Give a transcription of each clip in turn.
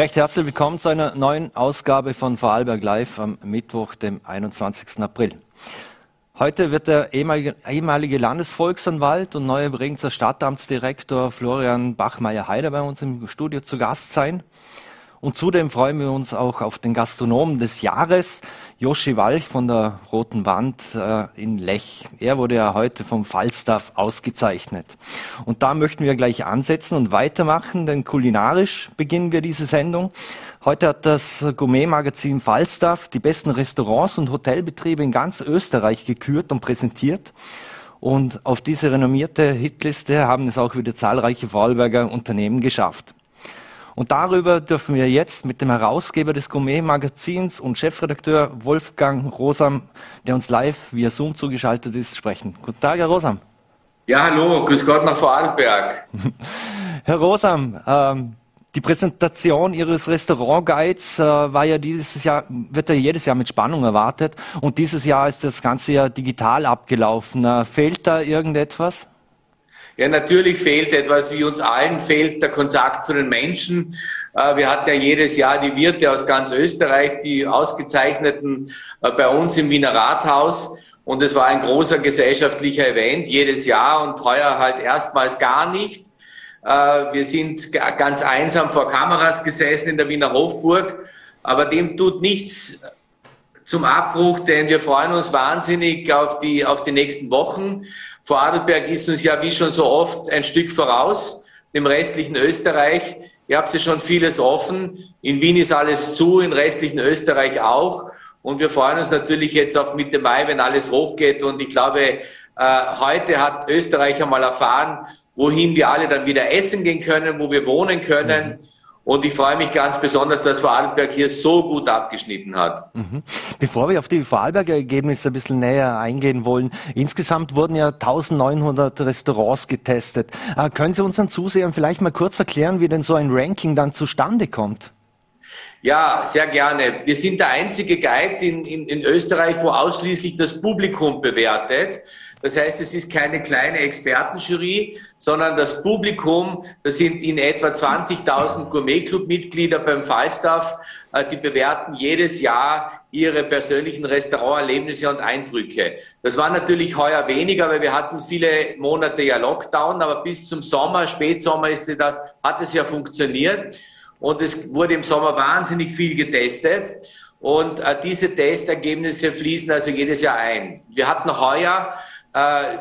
Recht herzlich willkommen zu einer neuen Ausgabe von Vorarlberg Live am Mittwoch, dem 21. April. Heute wird der ehemalige Landesvolksanwalt und neue Bregenzer Stadtamtsdirektor Florian Bachmeier-Heider bei uns im Studio zu Gast sein. Und zudem freuen wir uns auch auf den Gastronomen des Jahres, Joshi Walch von der Roten Wand äh, in Lech. Er wurde ja heute vom Falstaff ausgezeichnet. Und da möchten wir gleich ansetzen und weitermachen, denn kulinarisch beginnen wir diese Sendung. Heute hat das Gourmet-Magazin Falstaff die besten Restaurants und Hotelbetriebe in ganz Österreich gekürt und präsentiert. Und auf diese renommierte Hitliste haben es auch wieder zahlreiche Vorarlberger Unternehmen geschafft. Und darüber dürfen wir jetzt mit dem Herausgeber des Gourmet-Magazins und Chefredakteur Wolfgang Rosam, der uns live via Zoom zugeschaltet ist, sprechen. Guten Tag, Herr Rosam. Ja, hallo, grüß Gott nach Vorarlberg. Herr Rosam, ähm, die Präsentation Ihres Restaurantguides äh, war ja dieses Jahr, wird ja jedes Jahr mit Spannung erwartet. Und dieses Jahr ist das Ganze ja digital abgelaufen. Äh, fehlt da irgendetwas? Ja, natürlich fehlt etwas, wie uns allen fehlt der Kontakt zu den Menschen. Äh, wir hatten ja jedes Jahr die Wirte aus ganz Österreich, die ausgezeichneten äh, bei uns im Wiener Rathaus. Und es war ein großer gesellschaftlicher Event jedes Jahr und heuer halt erstmals gar nicht. Äh, wir sind ganz einsam vor Kameras gesessen in der Wiener Hofburg, aber dem tut nichts zum Abbruch, denn wir freuen uns wahnsinnig auf die, auf die nächsten Wochen. Vorarlberg ist uns ja wie schon so oft ein Stück voraus, dem restlichen Österreich. Ihr habt ja schon vieles offen. In Wien ist alles zu, in restlichen Österreich auch. Und wir freuen uns natürlich jetzt auf Mitte Mai, wenn alles hochgeht. Und ich glaube, äh, heute hat Österreich einmal erfahren, wohin wir alle dann wieder essen gehen können, wo wir wohnen können. Mhm. Und ich freue mich ganz besonders, dass Vorarlberg hier so gut abgeschnitten hat. Mhm. Bevor wir auf die Vorarlberger Ergebnisse ein bisschen näher eingehen wollen, insgesamt wurden ja 1900 Restaurants getestet. Äh, können Sie unseren Zusehern vielleicht mal kurz erklären, wie denn so ein Ranking dann zustande kommt? Ja, sehr gerne. Wir sind der einzige Guide in, in, in Österreich, wo ausschließlich das Publikum bewertet. Das heißt, es ist keine kleine Expertenjury, sondern das Publikum, das sind in etwa 20.000 Gourmet-Club-Mitglieder beim Falstaff, äh, die bewerten jedes Jahr ihre persönlichen Restauranterlebnisse und Eindrücke. Das war natürlich heuer weniger, weil wir hatten viele Monate ja Lockdown, aber bis zum Sommer, Spätsommer ist das, hat es ja funktioniert. Und es wurde im Sommer wahnsinnig viel getestet. Und äh, diese Testergebnisse fließen also jedes Jahr ein. Wir hatten heuer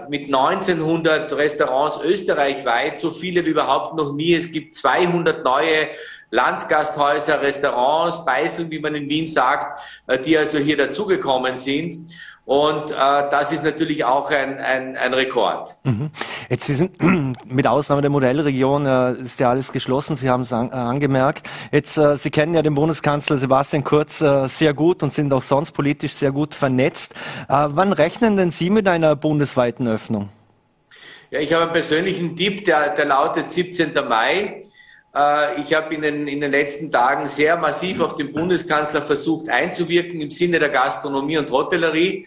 mit 1900 Restaurants österreichweit, so viele wie überhaupt noch nie. Es gibt 200 neue Landgasthäuser, Restaurants, Beiseln, wie man in Wien sagt, äh, die also hier dazugekommen sind. Und äh, das ist natürlich auch ein, ein, ein Rekord. Mhm. Jetzt sind mit Ausnahme der Modellregion äh, ist ja alles geschlossen. Sie haben es an, äh, angemerkt. Jetzt äh, Sie kennen ja den Bundeskanzler Sebastian Kurz äh, sehr gut und sind auch sonst politisch sehr gut vernetzt. Äh, wann rechnen denn Sie mit einer bundesweiten Öffnung? Ja, ich habe einen persönlichen Tipp, der, der lautet 17. Mai. Äh, ich habe in den, in den letzten Tagen sehr massiv auf den Bundeskanzler versucht einzuwirken im Sinne der Gastronomie und Hotellerie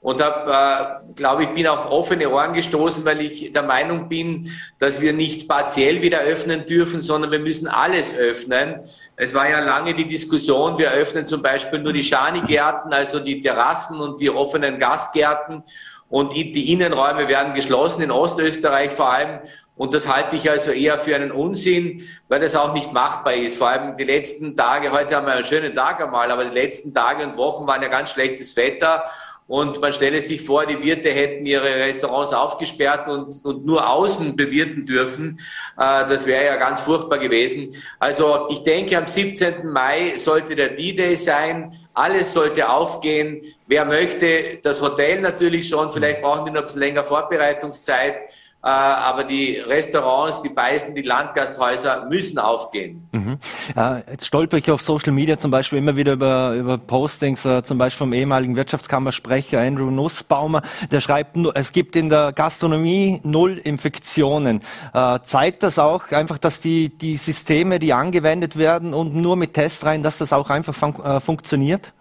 und habe, äh, glaube ich, bin auf offene Ohren gestoßen, weil ich der Meinung bin, dass wir nicht partiell wieder öffnen dürfen, sondern wir müssen alles öffnen. Es war ja lange die Diskussion, wir öffnen zum Beispiel nur die Schanigärten, also die Terrassen und die offenen Gastgärten und die Innenräume werden geschlossen, in Ostösterreich vor allem. Und das halte ich also eher für einen Unsinn, weil das auch nicht machbar ist. Vor allem die letzten Tage, heute haben wir einen schönen Tag einmal, aber die letzten Tage und Wochen waren ja ganz schlechtes Wetter. Und man stelle sich vor, die Wirte hätten ihre Restaurants aufgesperrt und, und nur außen bewirten dürfen. Äh, das wäre ja ganz furchtbar gewesen. Also ich denke, am 17. Mai sollte der D-Day sein. Alles sollte aufgehen. Wer möchte, das Hotel natürlich schon. Vielleicht brauchen die noch ein bisschen länger Vorbereitungszeit. Äh, aber die Restaurants, die Beisen, die Landgasthäuser müssen aufgehen. Mhm. Jetzt stolper ich auf Social Media zum Beispiel immer wieder über, über Postings, äh, zum Beispiel vom ehemaligen Wirtschaftskammersprecher Andrew Nussbaumer, der schreibt, es gibt in der Gastronomie null Infektionen. Äh, zeigt das auch einfach, dass die, die Systeme, die angewendet werden und nur mit Testreihen, dass das auch einfach fun funktioniert?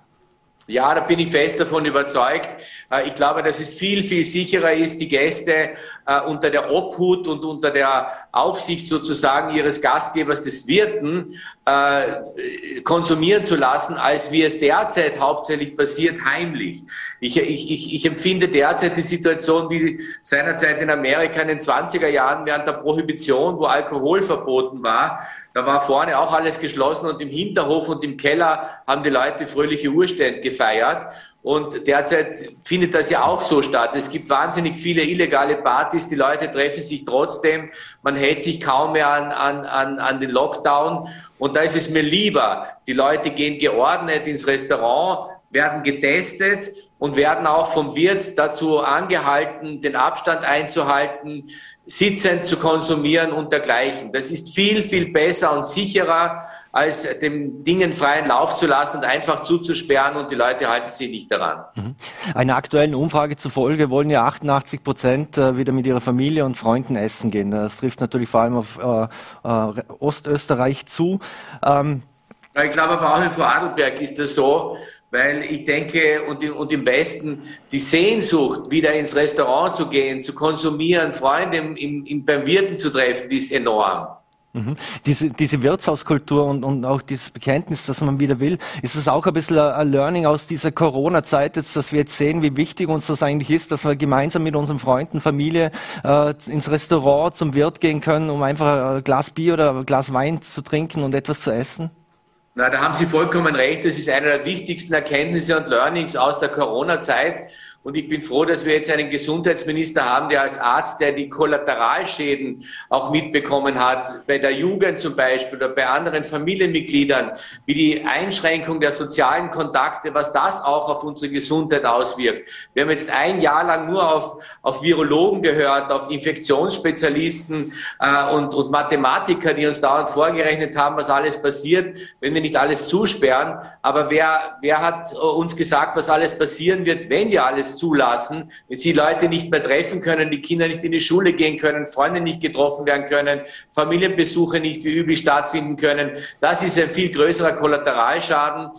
Ja, da bin ich fest davon überzeugt. Äh, ich glaube, dass es viel, viel sicherer ist, die Gäste äh, unter der Obhut und unter der Aufsicht sozusagen ihres Gastgebers des Wirten äh, konsumieren zu lassen, als wie es derzeit hauptsächlich passiert, heimlich. Ich, ich, ich, ich empfinde derzeit die Situation wie seinerzeit in Amerika in den 20er Jahren während der Prohibition, wo Alkohol verboten war da war vorne auch alles geschlossen und im Hinterhof und im Keller haben die Leute fröhliche Urstände gefeiert. Und derzeit findet das ja auch so statt. Es gibt wahnsinnig viele illegale Partys, die Leute treffen sich trotzdem, man hält sich kaum mehr an, an, an, an den Lockdown. Und da ist es mir lieber, die Leute gehen geordnet ins Restaurant, werden getestet und werden auch vom Wirt dazu angehalten, den Abstand einzuhalten, sitzend zu konsumieren und dergleichen. Das ist viel, viel besser und sicherer, als dem Dingen freien Lauf zu lassen und einfach zuzusperren und die Leute halten sich nicht daran. Mhm. Einer aktuellen Umfrage zufolge wollen ja 88 Prozent äh, wieder mit ihrer Familie und Freunden essen gehen. Das trifft natürlich vor allem auf äh, äh, Ostösterreich zu. Ähm, ich glaube aber auch in Vorarlberg ist das so, weil ich denke, und, im, und im Westen die Sehnsucht, wieder ins Restaurant zu gehen, zu konsumieren, Freunde im, im, beim Wirten zu treffen, die ist enorm. Mhm. Diese, diese Wirtshauskultur und, und auch dieses Bekenntnis, dass man wieder will, ist es auch ein bisschen ein Learning aus dieser Corona-Zeit, dass wir jetzt sehen, wie wichtig uns das eigentlich ist, dass wir gemeinsam mit unseren Freunden, Familie äh, ins Restaurant, zum Wirt gehen können, um einfach ein Glas Bier oder ein Glas Wein zu trinken und etwas zu essen? Na, da haben Sie vollkommen recht. Das ist eine der wichtigsten Erkenntnisse und Learnings aus der Corona-Zeit. Und ich bin froh, dass wir jetzt einen Gesundheitsminister haben, der als Arzt, der die Kollateralschäden auch mitbekommen hat, bei der Jugend zum Beispiel oder bei anderen Familienmitgliedern, wie die Einschränkung der sozialen Kontakte, was das auch auf unsere Gesundheit auswirkt. Wir haben jetzt ein Jahr lang nur auf, auf Virologen gehört, auf Infektionsspezialisten äh, und, und Mathematiker, die uns dauernd vorgerechnet haben, was alles passiert, wenn wir nicht alles zusperren. Aber wer, wer hat uns gesagt, was alles passieren wird, wenn wir alles zulassen, wenn sie Leute nicht mehr treffen können, die Kinder nicht in die Schule gehen können, Freunde nicht getroffen werden können, Familienbesuche nicht wie üblich stattfinden können. Das ist ein viel größerer Kollateralschaden.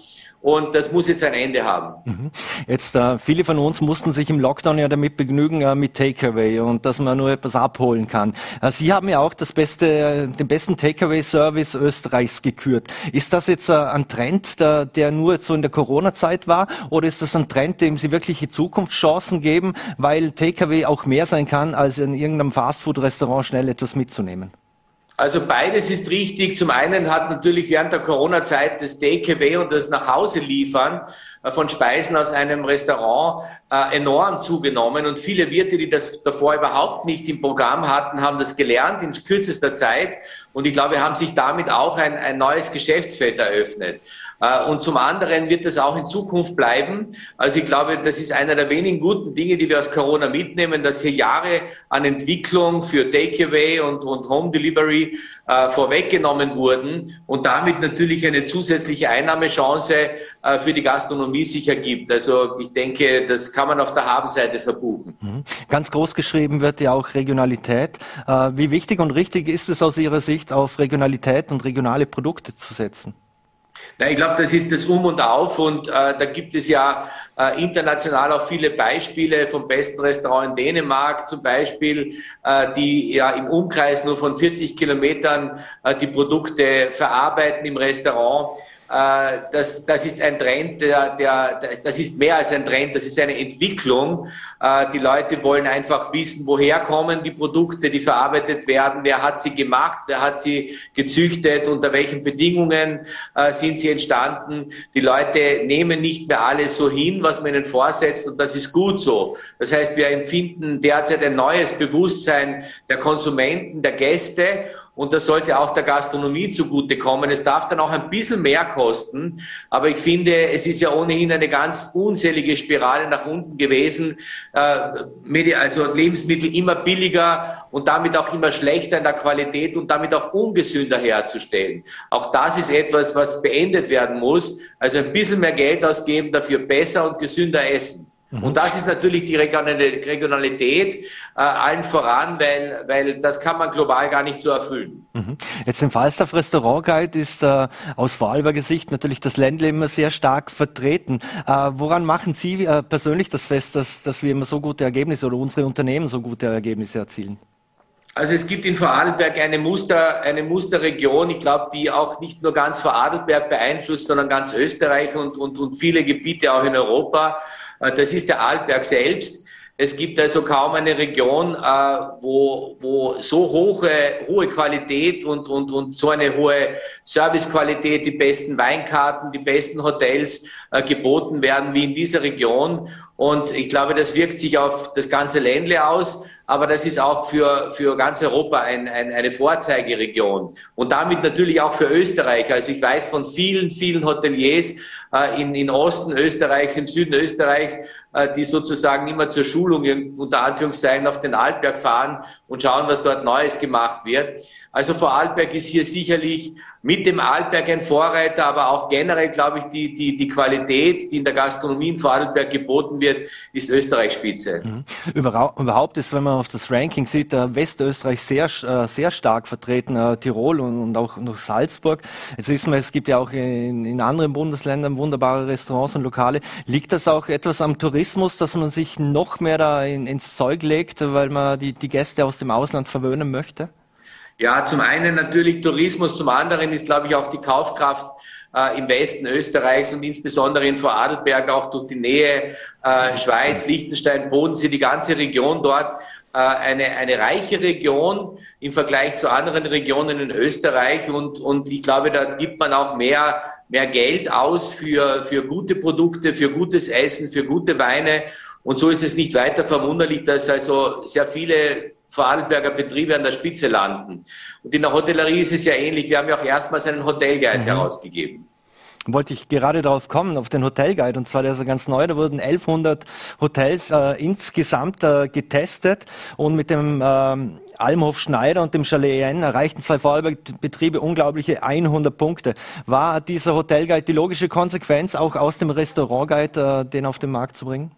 Und das muss jetzt ein Ende haben. Mhm. Jetzt, äh, viele von uns mussten sich im Lockdown ja damit begnügen, äh, mit Takeaway und dass man nur etwas abholen kann. Äh, Sie haben ja auch das beste, äh, den besten Takeaway-Service Österreichs gekürt. Ist das jetzt äh, ein Trend, der, der nur so in der Corona-Zeit war? Oder ist das ein Trend, dem Sie wirkliche Zukunftschancen geben, weil Takeaway auch mehr sein kann, als in irgendeinem Fastfood-Restaurant schnell etwas mitzunehmen? Also beides ist richtig. Zum einen hat natürlich während der Corona-Zeit das Takeaway und das Nachhause liefern äh, von Speisen aus einem Restaurant äh, enorm zugenommen und viele Wirte, die das davor überhaupt nicht im Programm hatten, haben das gelernt in kürzester Zeit und ich glaube, haben sich damit auch ein, ein neues Geschäftsfeld eröffnet. Äh, und zum anderen wird das auch in Zukunft bleiben. Also ich glaube, das ist einer der wenigen guten Dinge, die wir aus Corona mitnehmen, dass hier Jahre an Entwicklung für Takeaway und, und Home Delivery äh, vorweggenommen wurden und damit natürlich eine zusätzliche Einnahmechance äh, für die Gastronomie sich ergibt. Also ich denke, das kann man auf der Habenseite verbuchen. Mhm. Ganz groß geschrieben wird ja auch Regionalität. Äh, wie wichtig und richtig ist es aus Ihrer Sicht, auf Regionalität und regionale Produkte zu setzen? Na, ich glaube, das ist das Um und Auf und äh, da gibt es ja äh, international auch viele Beispiele vom besten Restaurant in Dänemark zum Beispiel, äh, die ja im Umkreis nur von 40 Kilometern äh, die Produkte verarbeiten im Restaurant. Äh, das, das ist ein Trend, der, der, das ist mehr als ein Trend, das ist eine Entwicklung. Äh, die Leute wollen einfach wissen, woher kommen die Produkte, die verarbeitet werden, wer hat sie gemacht, wer hat sie gezüchtet, unter welchen Bedingungen äh, sind sie entstanden. Die Leute nehmen nicht mehr alles so hin, was man ihnen vorsetzt und das ist gut so. Das heißt, wir empfinden derzeit ein neues Bewusstsein der Konsumenten, der Gäste und das sollte auch der Gastronomie zugutekommen. Es darf dann auch ein bisschen mehr kosten, aber ich finde, es ist ja ohnehin eine ganz unzählige Spirale nach unten gewesen. Äh, also Lebensmittel immer billiger und damit auch immer schlechter in der Qualität und damit auch ungesünder herzustellen. Auch das ist etwas, was beendet werden muss. Also ein bisschen mehr Geld ausgeben, dafür besser und gesünder essen. Mhm. Und das ist natürlich die Regionalität äh, allen voran, weil, weil das kann man global gar nicht so erfüllen. Mhm. Jetzt im Falstaff Restaurant Guide ist äh, aus Vorarlberger Sicht natürlich das Ländle immer sehr stark vertreten. Äh, woran machen Sie äh, persönlich das fest, dass, dass wir immer so gute Ergebnisse oder unsere Unternehmen so gute Ergebnisse erzielen? Also es gibt in Vorarlberg eine Muster, eine Musterregion, ich glaube, die auch nicht nur ganz Vorarlberg beeinflusst, sondern ganz Österreich und, und, und viele Gebiete auch in Europa. Äh, das ist der Arlberg selbst. Es gibt also kaum eine Region, äh, wo, wo so hohe, hohe Qualität und, und, und so eine hohe Servicequalität, die besten Weinkarten, die besten Hotels äh, geboten werden wie in dieser Region. Und ich glaube, das wirkt sich auf das ganze Ländle aus aber das ist auch für, für ganz Europa ein, ein, eine Vorzeigeregion und damit natürlich auch für Österreich. Also ich weiß von vielen, vielen Hoteliers äh, in, in Osten Österreichs, im Süden Österreichs, äh, die sozusagen immer zur Schulung unter Anführungszeichen auf den Altberg fahren und schauen, was dort Neues gemacht wird. Also Vorarlberg ist hier sicherlich mit dem Arlberg ein Vorreiter, aber auch generell, glaube ich, die, die, die Qualität, die in der Gastronomie in Vorarlberg geboten wird, ist Österreich Spitze. Mhm. Überhaupt ist, wenn man auf das Ranking sieht, Westösterreich sehr, äh, sehr stark vertreten, äh, Tirol und, und auch noch Salzburg. Jetzt wissen wir, es gibt ja auch in, in anderen Bundesländern wunderbare Restaurants und Lokale. Liegt das auch etwas am Tourismus, dass man sich noch mehr da in, ins Zeug legt, weil man die, die Gäste aus dem Ausland verwöhnen möchte? Ja, zum einen natürlich Tourismus, zum anderen ist, glaube ich, auch die Kaufkraft äh, im Westen Österreichs und insbesondere in Vorarlberg auch durch die Nähe äh, Schweiz, Liechtenstein, Bodensee, die ganze Region dort äh, eine, eine reiche Region im Vergleich zu anderen Regionen in Österreich. Und, und ich glaube, da gibt man auch mehr, mehr Geld aus für, für gute Produkte, für gutes Essen, für gute Weine. Und so ist es nicht weiter verwunderlich, dass also sehr viele Vorarlberger Betriebe an der Spitze landen. Und in der Hotellerie ist es ja ähnlich. Wir haben ja auch erstmals einen Hotelguide mhm. herausgegeben wollte ich gerade darauf kommen, auf den Hotelguide. Und zwar der ist ja ganz neu, da wurden 1100 Hotels äh, insgesamt äh, getestet und mit dem ähm, Almhof Schneider und dem Chalet N erreichten zwei Vorarlberg-Betriebe unglaubliche 100 Punkte. War dieser Hotelguide die logische Konsequenz, auch aus dem Restaurantguide äh, den auf den Markt zu bringen?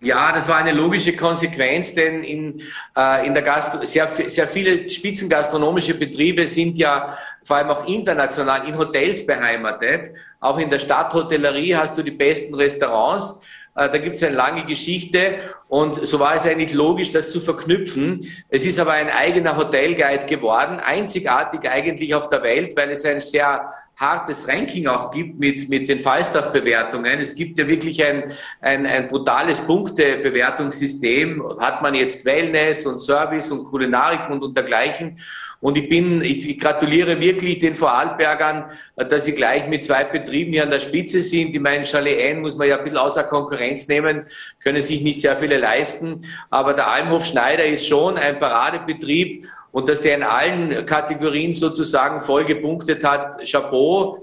Ja, das war eine logische Konsequenz, denn in, äh, in der Gastro sehr, sehr viele spitzengastronomische Betriebe sind ja vor allem auch international in Hotels beheimatet. Auch in der Stadthotellerie hast du die besten Restaurants. Äh, da gibt es eine lange Geschichte und so war es eigentlich logisch, das zu verknüpfen. Es ist aber ein eigener Hotelguide geworden, einzigartig eigentlich auf der Welt, weil es ein sehr hartes Ranking auch gibt mit, mit den Falstaff-Bewertungen. Es gibt ja wirklich ein, ein, ein brutales Punktebewertungssystem. Hat man jetzt Wellness und Service und Kulinarik und, und dergleichen. Und ich bin, ich, ich gratuliere wirklich den Vorarlbergern, dass sie gleich mit zwei Betrieben hier an der Spitze sind. Ich meine, Chalet N muss man ja ein bisschen außer Konkurrenz nehmen, können sich nicht sehr viele leisten. Aber der Almhof Schneider ist schon ein Paradebetrieb und dass der in allen Kategorien sozusagen voll gepunktet hat, Chapeau.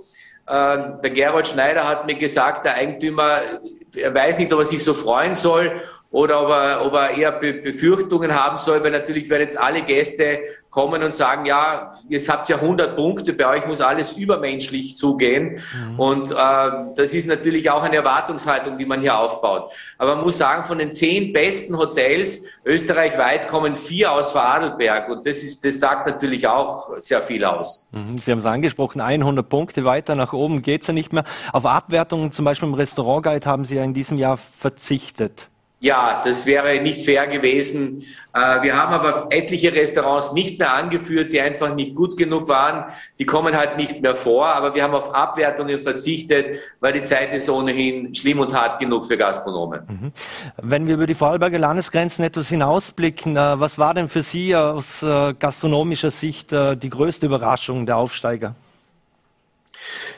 Ähm, der Gerold Schneider hat mir gesagt, der Eigentümer, er weiß nicht, ob er sich so freuen soll oder ob er, ob er eher Befürchtungen haben soll, weil natürlich werden jetzt alle Gäste kommen und sagen, ja, jetzt habt ihr 100 Punkte, bei euch muss alles übermenschlich zugehen. Mhm. Und äh, das ist natürlich auch eine Erwartungshaltung, die man hier aufbaut. Aber man muss sagen, von den zehn besten Hotels österreichweit kommen vier aus Vorarlberg. Und das, ist, das sagt natürlich auch sehr viel aus. Mhm. Sie haben es angesprochen, 100 Punkte weiter nach oben geht's ja nicht mehr. Auf Abwertungen, zum Beispiel im Restaurantguide, haben Sie ja in diesem Jahr verzichtet. Ja, das wäre nicht fair gewesen. Äh, wir haben aber etliche Restaurants nicht mehr angeführt, die einfach nicht gut genug waren. Die kommen halt nicht mehr vor, aber wir haben auf Abwertungen verzichtet, weil die Zeit ist ohnehin schlimm und hart genug für Gastronomen. Mhm. Wenn wir über die Vorarlberger Landesgrenzen etwas hinausblicken, äh, was war denn für Sie aus äh, gastronomischer Sicht die größte Überraschung der Aufsteiger?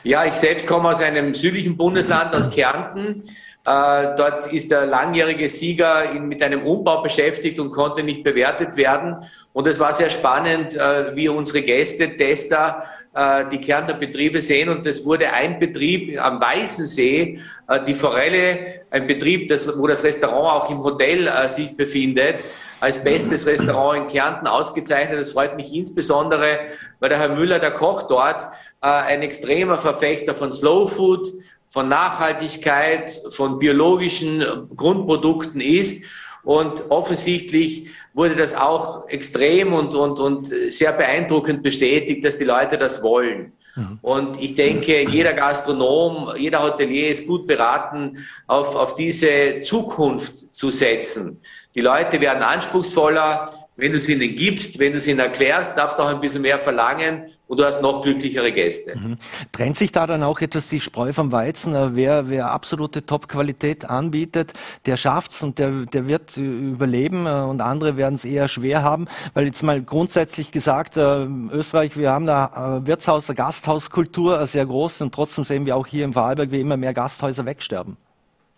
Ja, ich selbst komme aus einem südlichen Bundesland, aus Kärnten. Äh, dort ist der langjährige Sieger mit einem Umbau beschäftigt und konnte nicht bewertet werden. Und es war sehr spannend, äh, wie unsere Gäste, Tester, äh, die Kärntner Betriebe sehen. Und das wurde ein Betrieb am Weißensee, die Forelle, ein Betrieb, wo das Restaurant auch im Hotel sich befindet, als bestes Restaurant in Kärnten ausgezeichnet. Das freut mich insbesondere, weil der Herr Müller, der Koch dort, ein extremer Verfechter von Slow Food, von Nachhaltigkeit, von biologischen Grundprodukten ist. Und offensichtlich wurde das auch extrem und, und, und sehr beeindruckend bestätigt, dass die Leute das wollen. Mhm. Und ich denke, jeder Gastronom, jeder Hotelier ist gut beraten, auf, auf diese Zukunft zu setzen. Die Leute werden anspruchsvoller, wenn du es ihnen gibst, wenn du es ihnen erklärst, darfst du auch ein bisschen mehr verlangen und du hast noch glücklichere Gäste. Mhm. Trennt sich da dann auch etwas die Spreu vom Weizen? Äh, wer, wer absolute Top-Qualität anbietet, der schafft's und der, der wird überleben äh, und andere werden es eher schwer haben. Weil jetzt mal grundsätzlich gesagt, äh, Österreich, wir haben da Wirtshaus, Gasthauskultur sehr groß und trotzdem sehen wir auch hier im Vorarlberg, wie immer mehr Gasthäuser wegsterben.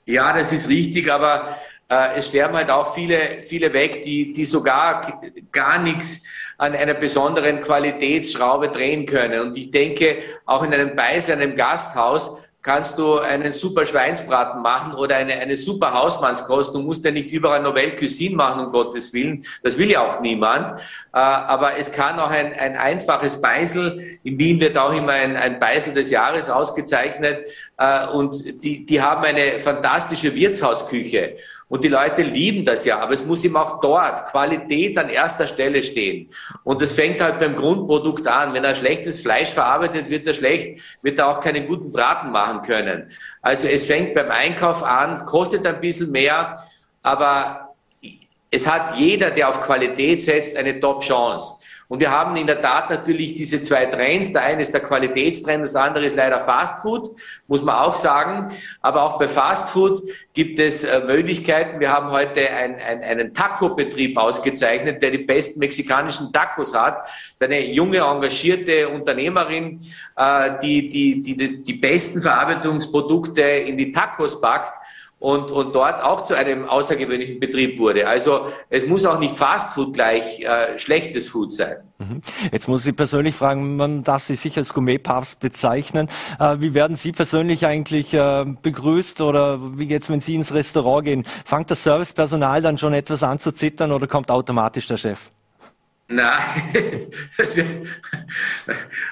Ja, das ist richtig, aber äh, es sterben halt auch viele, viele weg, die, die sogar gar nichts an einer besonderen Qualitätsschraube drehen können. Und ich denke, auch in einem Beisel, einem Gasthaus, kannst du einen super Schweinsbraten machen oder eine, eine super Hausmannskost. Du musst ja nicht überall Novelle Cuisine machen, um Gottes Willen. Das will ja auch niemand. Äh, aber es kann auch ein, ein einfaches Beisel. In Wien wird auch immer ein, ein Beisel des Jahres ausgezeichnet. Äh, und die, die haben eine fantastische Wirtshausküche. Und die Leute lieben das ja, aber es muss ihm auch dort Qualität an erster Stelle stehen. Und das fängt halt beim Grundprodukt an. Wenn er schlechtes Fleisch verarbeitet, wird er schlecht, wird er auch keinen guten Braten machen können. Also es fängt beim Einkauf an, kostet ein bisschen mehr, aber es hat jeder, der auf Qualität setzt, eine Top-Chance. Und wir haben in der Tat natürlich diese zwei Trends. Der eine ist der Qualitätstrend, das andere ist leider Fast Food, muss man auch sagen. Aber auch bei Fast Food gibt es äh, Möglichkeiten. Wir haben heute ein, ein, einen Taco-Betrieb ausgezeichnet, der die besten mexikanischen Tacos hat. Eine junge, engagierte Unternehmerin, äh, die, die, die, die besten Verarbeitungsprodukte in die Tacos packt und, und dort auch zu einem außergewöhnlichen Betrieb wurde. Also es muss auch nicht Fastfood gleich äh, schlechtes Food sein. Mhm. Jetzt muss ich persönlich fragen, man darf Sie sicher als Gourmet-Papst bezeichnen. Äh, wie werden Sie persönlich eigentlich äh, begrüßt oder wie geht's, wenn Sie ins Restaurant gehen? Fangt das Servicepersonal dann schon etwas an zu zittern oder kommt automatisch der Chef? Nein,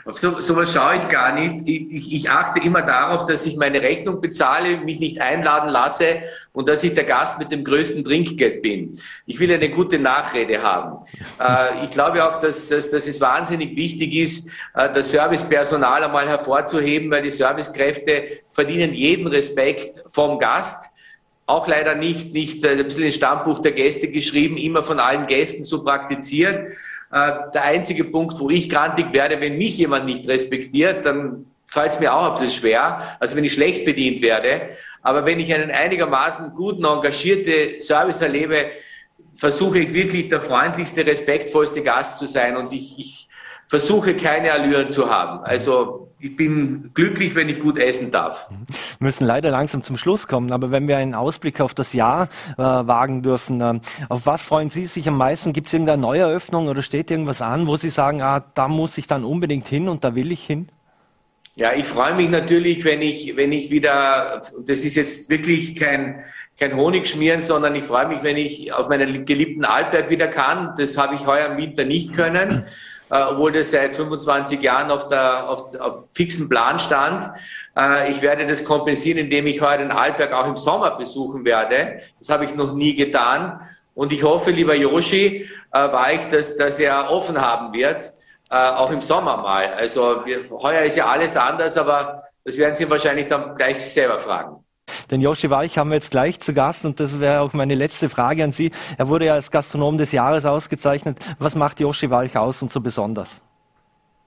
auf so, sowas schaue ich gar nicht. Ich, ich, achte immer darauf, dass ich meine Rechnung bezahle, mich nicht einladen lasse und dass ich der Gast mit dem größten Trinkgeld bin. Ich will eine gute Nachrede haben. Äh, ich glaube auch, dass, dass, dass es wahnsinnig wichtig ist, äh, das Servicepersonal einmal hervorzuheben, weil die Servicekräfte verdienen jeden Respekt vom Gast auch leider nicht, nicht äh, ein bisschen ins Stammbuch der Gäste geschrieben, immer von allen Gästen so praktizieren. Äh, der einzige Punkt, wo ich grantig werde, wenn mich jemand nicht respektiert, dann fällt es mir auch ein bisschen schwer, also wenn ich schlecht bedient werde. Aber wenn ich einen einigermaßen guten, engagierte Service erlebe, versuche ich wirklich der freundlichste, respektvollste Gast zu sein und ich, ich versuche keine Allüren zu haben. Also ich bin glücklich, wenn ich gut essen darf. Wir müssen leider langsam zum Schluss kommen, aber wenn wir einen Ausblick auf das Jahr äh, wagen dürfen, äh, auf was freuen Sie sich am meisten? Gibt es irgendeine Neueröffnung oder steht irgendwas an, wo Sie sagen, ah, da muss ich dann unbedingt hin und da will ich hin? Ja, ich freue mich natürlich, wenn ich, wenn ich wieder, das ist jetzt wirklich kein, kein Honigschmieren, sondern ich freue mich, wenn ich auf meinen geliebten Altberg wieder kann. Das habe ich heuer im Winter nicht können obwohl das seit 25 Jahren auf, der, auf, auf fixen Plan stand. Äh, ich werde das kompensieren, indem ich heuer den Altberg auch im Sommer besuchen werde. Das habe ich noch nie getan. Und ich hoffe, lieber Yoshi, äh, war ich, dass, dass er offen haben wird, äh, auch im Sommer mal. Also wir, heuer ist ja alles anders, aber das werden Sie wahrscheinlich dann gleich selber fragen. Den Joshi Walch haben wir jetzt gleich zu Gast und das wäre auch meine letzte Frage an Sie. Er wurde ja als Gastronom des Jahres ausgezeichnet. Was macht Joshi Walch aus und so besonders?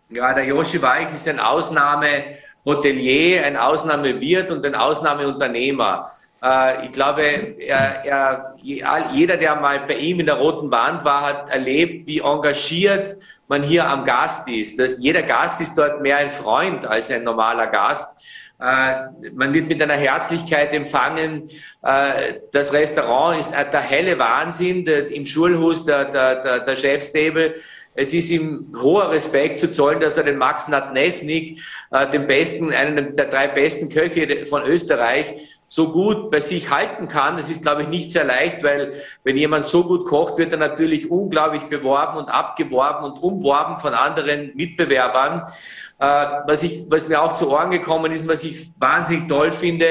Ja, der Joshi Walch ist ein Ausnahmehotelier, ein Ausnahmewirt und ein Ausnahmeunternehmer. Äh, ich glaube, er, er, jeder, der mal bei ihm in der roten Wand war, hat erlebt, wie engagiert man hier am Gast ist. Das, jeder Gast ist dort mehr ein Freund als ein normaler Gast. Äh, man wird mit einer Herzlichkeit empfangen. Äh, das Restaurant ist der helle Wahnsinn. Im Schulhus der, der, der, der Chefstable es ist ihm hoher Respekt zu zollen, dass er den Max Natnesnik, äh, den besten, einen der drei besten Köche von Österreich, so gut bei sich halten kann. Das ist, glaube ich, nicht sehr leicht, weil wenn jemand so gut kocht, wird er natürlich unglaublich beworben und abgeworben und umworben von anderen Mitbewerbern. Äh, was, ich, was mir auch zu Ohren gekommen ist, was ich wahnsinnig toll finde,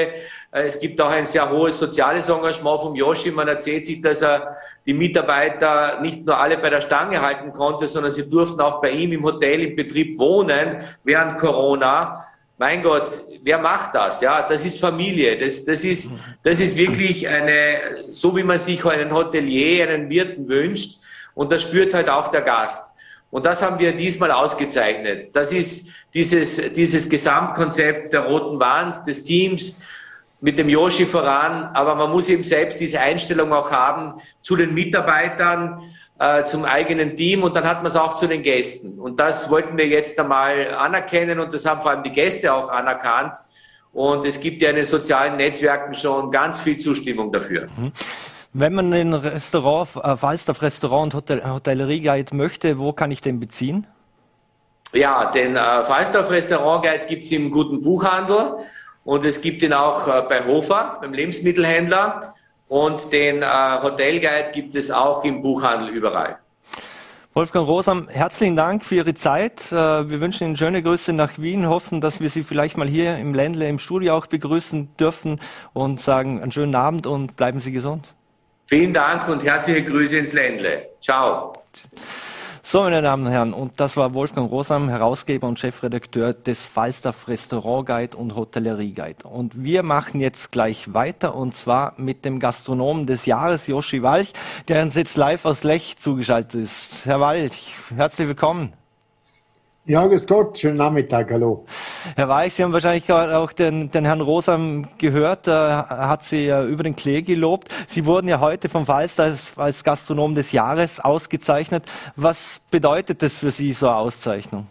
äh, es gibt auch ein sehr hohes soziales Engagement vom Yoshi. Man erzählt sich, dass er die Mitarbeiter nicht nur alle bei der Stange halten konnte, sondern sie durften auch bei ihm im Hotel, im Betrieb wohnen während Corona. Mein Gott, wer macht das? Ja, das ist Familie. Das, das ist, das ist wirklich eine, so wie man sich einen Hotelier, einen Wirten wünscht. Und das spürt halt auch der Gast. Und das haben wir diesmal ausgezeichnet. Das ist dieses, dieses Gesamtkonzept der roten Wand, des Teams mit dem Yoshi voran. Aber man muss eben selbst diese Einstellung auch haben zu den Mitarbeitern, äh, zum eigenen Team und dann hat man es auch zu den Gästen. Und das wollten wir jetzt einmal anerkennen und das haben vor allem die Gäste auch anerkannt. Und es gibt ja in den sozialen Netzwerken schon ganz viel Zustimmung dafür. Wenn man ein Restaurant, äh, Falstaff Restaurant und Hotel, Hotellerie Guide möchte, wo kann ich den beziehen? Ja, den äh, Falstaff Restaurant Guide gibt es im guten Buchhandel und es gibt ihn auch äh, bei Hofer, beim Lebensmittelhändler und den äh, Hotel Guide gibt es auch im Buchhandel überall. Wolfgang Rosam, herzlichen Dank für Ihre Zeit. Äh, wir wünschen Ihnen schöne Grüße nach Wien, hoffen, dass wir Sie vielleicht mal hier im Ländle im Studio auch begrüßen dürfen und sagen einen schönen Abend und bleiben Sie gesund. Vielen Dank und herzliche Grüße ins Ländle. Ciao. So, meine Damen und Herren, und das war Wolfgang Rosam, Herausgeber und Chefredakteur des Falstaff Restaurant Guide und Hotellerie Guide. Und wir machen jetzt gleich weiter, und zwar mit dem Gastronomen des Jahres, Joshi Walch, der uns jetzt live aus Lech zugeschaltet ist. Herr Walch, herzlich willkommen. Ja, grüß Gott, schönen Nachmittag, hallo. Herr Weich, Sie haben wahrscheinlich auch den, den Herrn Rosam gehört, er hat Sie ja über den Klee gelobt. Sie wurden ja heute vom Falster als, als Gastronom des Jahres ausgezeichnet. Was bedeutet das für Sie, so eine Auszeichnung?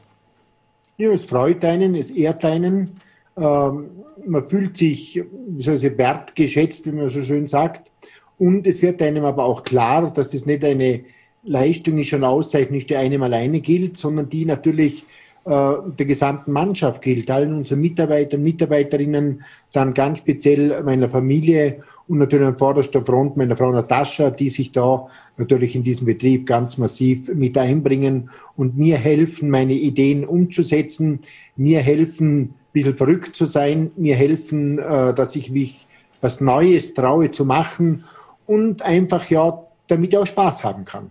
Ja, es freut einen, es ehrt einen. Ähm, man fühlt sich, wie soll ich sagen, wertgeschätzt, wie man so schön sagt. Und es wird einem aber auch klar, dass es nicht eine Leistung ist schon Auszeichnung, die einem alleine gilt, sondern die natürlich äh, der gesamten Mannschaft gilt, allen unseren Mitarbeitern, Mitarbeiterinnen, dann ganz speziell meiner Familie und natürlich an vorderster Front meiner Frau Natascha, die sich da natürlich in diesem Betrieb ganz massiv mit einbringen und mir helfen, meine Ideen umzusetzen, mir helfen, ein bisschen verrückt zu sein, mir helfen, äh, dass ich mich was Neues traue zu machen und einfach ja damit auch Spaß haben kann.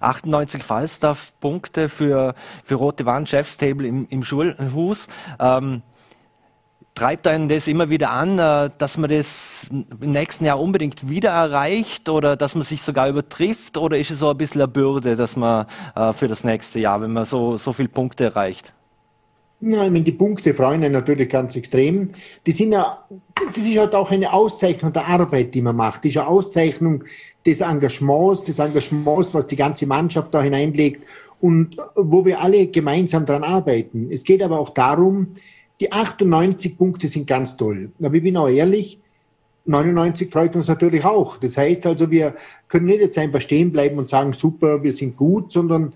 98 Falstaff-Punkte für, für Rote Wand, Chefstable im, im Schulhus. Ähm, treibt einen das immer wieder an, äh, dass man das im nächsten Jahr unbedingt wieder erreicht oder dass man sich sogar übertrifft? Oder ist es so ein bisschen eine Bürde, dass man äh, für das nächste Jahr, wenn man so, so viele Punkte erreicht? Ja, ich meine, die Punkte freuen einen natürlich ganz extrem. Die sind ja, das ist halt auch eine Auszeichnung der Arbeit, die man macht. Das ist eine Auszeichnung des Engagements, des Engagements, was die ganze Mannschaft da hineinlegt und wo wir alle gemeinsam daran arbeiten. Es geht aber auch darum, die 98 Punkte sind ganz toll. Aber ich bin auch ehrlich, 99 freut uns natürlich auch. Das heißt also, wir können nicht jetzt einfach stehen bleiben und sagen, super, wir sind gut, sondern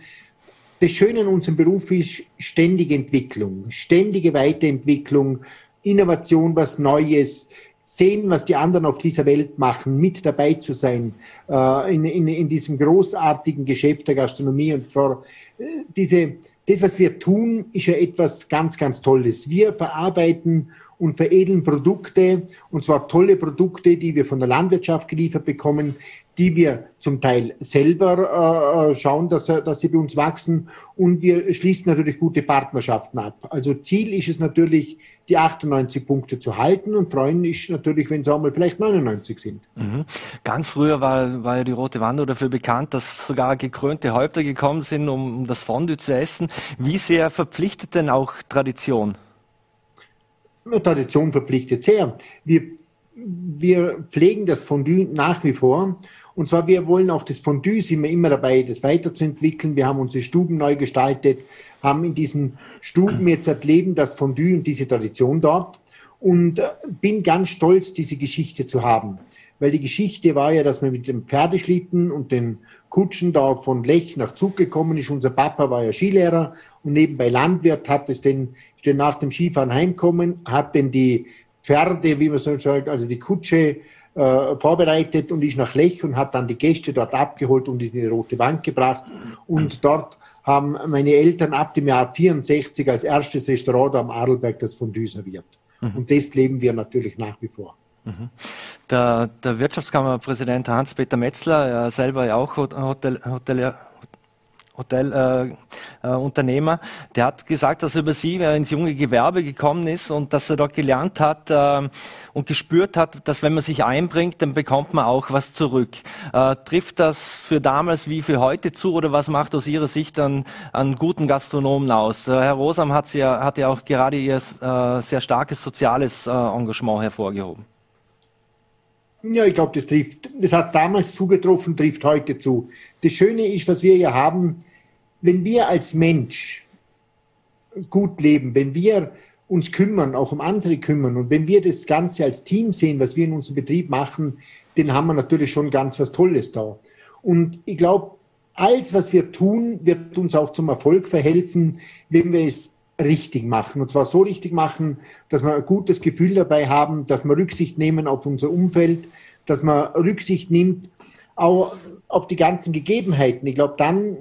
das Schöne in unserem Beruf ist ständige Entwicklung, ständige Weiterentwicklung, Innovation, was Neues, sehen, was die anderen auf dieser Welt machen, mit dabei zu sein äh, in, in, in diesem großartigen Geschäft der Gastronomie und vor äh, diese das, was wir tun, ist ja etwas ganz, ganz Tolles. Wir verarbeiten und veredeln Produkte, und zwar tolle Produkte, die wir von der Landwirtschaft geliefert bekommen, die wir zum Teil selber äh, schauen, dass, dass sie bei uns wachsen. Und wir schließen natürlich gute Partnerschaften ab. Also Ziel ist es natürlich, die 98 Punkte zu halten und freuen ist natürlich, wenn es auch mal vielleicht 99 sind. Mhm. Ganz früher war, war ja die Rote Wand dafür bekannt, dass sogar gekrönte Häupter gekommen sind, um das Fondue zu essen. Wie sehr verpflichtet denn auch Tradition? Tradition verpflichtet sehr. Wir, wir pflegen das Fondue nach wie vor und zwar, wir wollen auch das Fondue, sind wir immer dabei, das weiterzuentwickeln. Wir haben unsere Stuben neu gestaltet, haben in diesen Stuben jetzt erleben das Fondue und diese Tradition dort. Und äh, bin ganz stolz, diese Geschichte zu haben. Weil die Geschichte war ja, dass man mit dem Pferdeschlitten und den Kutschen da von Lech nach Zug gekommen ist. Unser Papa war ja Skilehrer und nebenbei Landwirt, hat es denn, ist denn nach dem Skifahren heimkommen, hat denn die Pferde, wie man so sagt, also die Kutsche äh, vorbereitet und ist nach Lech und hat dann die Gäste dort abgeholt und ist in die Rote Bank gebracht. Und dort haben meine Eltern ab dem Jahr 64 als erstes Restaurant am Adelberg das Fondue serviert. Mhm. Und das leben wir natürlich nach wie vor. Mhm. Der, der Wirtschaftskammerpräsident Hans-Peter Metzler, er selber ja auch Hotel, Hotelier, Hotelunternehmer, äh, äh, der hat gesagt, dass er über sie äh, ins junge Gewerbe gekommen ist und dass er dort gelernt hat äh, und gespürt hat, dass wenn man sich einbringt, dann bekommt man auch was zurück. Äh, trifft das für damals wie für heute zu oder was macht aus Ihrer Sicht an, an guten Gastronomen aus? Äh, Herr Rosam hat ja, hat ja auch gerade Ihr sehr starkes soziales Engagement hervorgehoben. Ja, ich glaube, das trifft, das hat damals zugetroffen, trifft heute zu. Das Schöne ist, was wir hier haben, wenn wir als Mensch gut leben, wenn wir uns kümmern, auch um andere kümmern und wenn wir das Ganze als Team sehen, was wir in unserem Betrieb machen, dann haben wir natürlich schon ganz was Tolles da. Und ich glaube, alles, was wir tun, wird uns auch zum Erfolg verhelfen, wenn wir es richtig machen. Und zwar so richtig machen, dass wir ein gutes Gefühl dabei haben, dass wir Rücksicht nehmen auf unser Umfeld, dass man Rücksicht nimmt auch auf die ganzen Gegebenheiten. Ich glaube, dann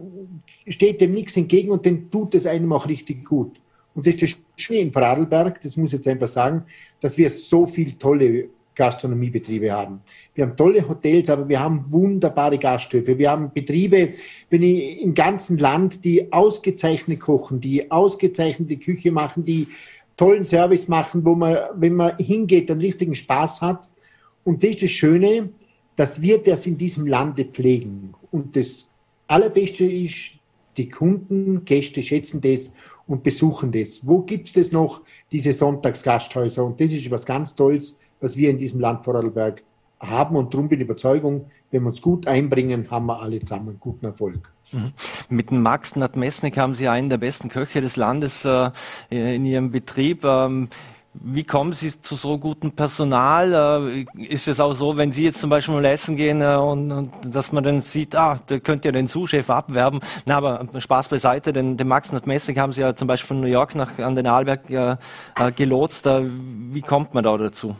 steht dem nichts entgegen und dann tut es einem auch richtig gut. Und das ist das Schöne in Vorarlberg, das muss ich jetzt einfach sagen, dass wir so viele tolle Gastronomiebetriebe haben. Wir haben tolle Hotels, aber wir haben wunderbare Gasthöfe. Wir haben Betriebe, wenn ich im ganzen Land, die ausgezeichnet kochen, die ausgezeichnete Küche machen, die tollen Service machen, wo man, wenn man hingeht, einen richtigen Spaß hat. Und das ist das Schöne, dass wir das in diesem Lande pflegen. Und das Allerbeste ist, die Kunden, Gäste schätzen das und besuchen das. Wo gibt es das noch, diese Sonntagsgasthäuser? Und das ist was ganz Tolles, was wir in diesem Land Vorarlberg haben. Und darum bin ich Überzeugung, wenn wir uns gut einbringen, haben wir alle zusammen guten Erfolg. Mhm. Mit dem Max Nadmesnik haben Sie einen der besten Köche des Landes äh, in Ihrem Betrieb. Ähm, wie kommen Sie zu so gutem Personal? Äh, ist es auch so, wenn Sie jetzt zum Beispiel mal essen gehen äh, und, und dass man dann sieht, ah, da könnt ihr den Sous-Chef abwerben. Na, aber Spaß beiseite, denn den Max Nordmessig haben Sie ja zum Beispiel von New York nach an den Arlberg äh, äh, gelotst. wie kommt man da dazu?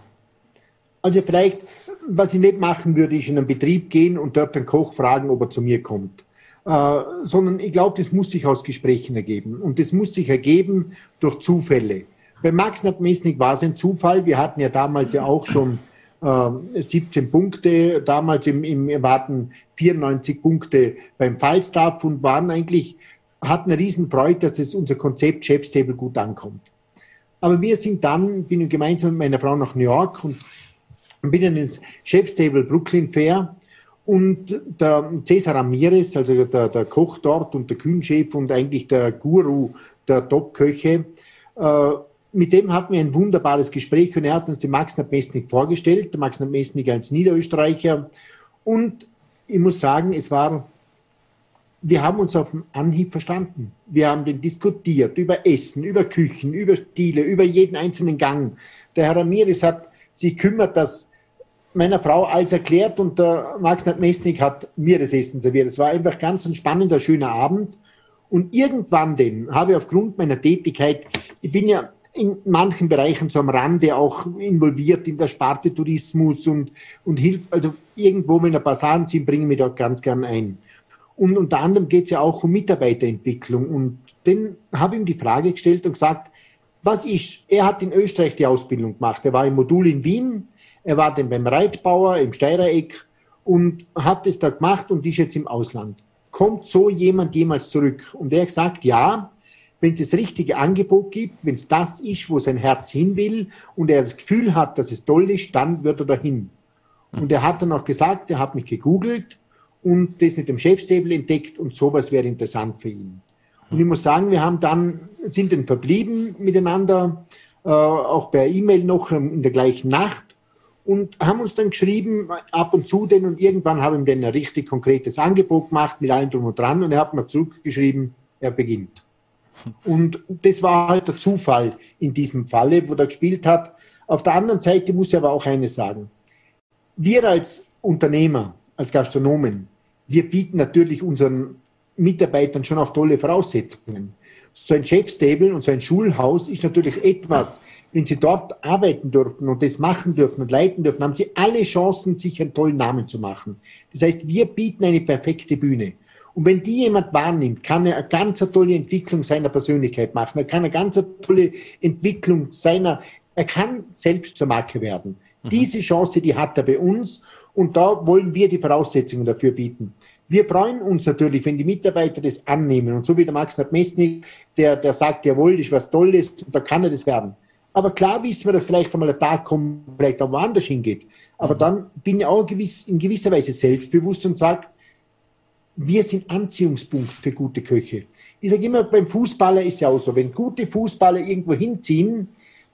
Also vielleicht, was ich nicht machen würde, ist in einen Betrieb gehen und dort den Koch fragen, ob er zu mir kommt. Äh, sondern ich glaube, das muss sich aus Gesprächen ergeben. Und das muss sich ergeben durch Zufälle. Bei Max Nadmesnik war es ein Zufall. Wir hatten ja damals ja auch schon äh, 17 Punkte, damals im, im wir hatten 94 Punkte beim Falstaff und waren eigentlich, hatten eine Riesenfreude, dass es unser Konzept Chef's Table gut ankommt. Aber wir sind dann, bin ich gemeinsam mit meiner Frau nach New York und bin dann ins Chef's Table Brooklyn Fair und der Cesar Ramirez, also der, der Koch dort und der Kühnchef und eigentlich der Guru der Top-Köche, äh, mit dem hatten wir ein wunderbares Gespräch und er hat uns den Max Nabmesnik vorgestellt, der Max Nabmesnik als Niederösterreicher. Und ich muss sagen, es war, wir haben uns auf den Anhieb verstanden. Wir haben den diskutiert über Essen, über Küchen, über Stile, über jeden einzelnen Gang. Der Herr Ramirez hat sich kümmert, dass meiner Frau alles erklärt und der Max Nabmesnik hat mir das Essen serviert. Es war einfach ganz ein spannender, schöner Abend. Und irgendwann denn habe ich aufgrund meiner Tätigkeit, ich bin ja in manchen Bereichen so am Rande auch involviert in der Sparte Tourismus und, und hilft, also irgendwo, wenn ein paar Sachen sind, bringen wir da ganz gern ein. Und unter anderem geht es ja auch um Mitarbeiterentwicklung. Und dann habe ich ihm die Frage gestellt und gesagt, was ist, er hat in Österreich die Ausbildung gemacht. Er war im Modul in Wien, er war dann beim Reitbauer im Steirereck und hat es da gemacht und ist jetzt im Ausland. Kommt so jemand jemals zurück? Und er sagt, ja, wenn es das richtige Angebot gibt, wenn es das ist, wo sein Herz hin will und er das Gefühl hat, dass es toll ist, dann wird er dahin. Und er hat dann auch gesagt, er hat mich gegoogelt und das mit dem Chefstable entdeckt und sowas wäre interessant für ihn. Und ich muss sagen, wir haben dann, sind dann verblieben miteinander, äh, auch per E-Mail noch ähm, in der gleichen Nacht und haben uns dann geschrieben, ab und zu denn und irgendwann habe ich ihm dann ein richtig konkretes Angebot gemacht mit allem drum und dran und er hat mir zurückgeschrieben, er beginnt. Und das war halt der Zufall in diesem Falle, wo er gespielt hat. Auf der anderen Seite muss ich aber auch eines sagen. Wir als Unternehmer, als Gastronomen, wir bieten natürlich unseren Mitarbeitern schon auch tolle Voraussetzungen. So ein Chefstable und so ein Schulhaus ist natürlich etwas, wenn sie dort arbeiten dürfen und das machen dürfen und leiten dürfen, haben sie alle Chancen, sich einen tollen Namen zu machen. Das heißt, wir bieten eine perfekte Bühne. Und wenn die jemand wahrnimmt, kann er eine ganz tolle Entwicklung seiner Persönlichkeit machen. Er kann eine ganz tolle Entwicklung seiner, er kann selbst zur Marke werden. Mhm. Diese Chance, die hat er bei uns und da wollen wir die Voraussetzungen dafür bieten. Wir freuen uns natürlich, wenn die Mitarbeiter das annehmen. Und so wie der Max Nadmesnik, der, der sagt, jawohl, das ist was Tolles, da kann er das werden. Aber klar wissen wir, dass vielleicht einmal ein Tag kommt, vielleicht auch woanders hingeht. Aber mhm. dann bin ich auch gewiss, in gewisser Weise selbstbewusst und sage, wir sind Anziehungspunkt für gute Köche. Ich sage immer, beim Fußballer ist ja auch so, wenn gute Fußballer irgendwo hinziehen,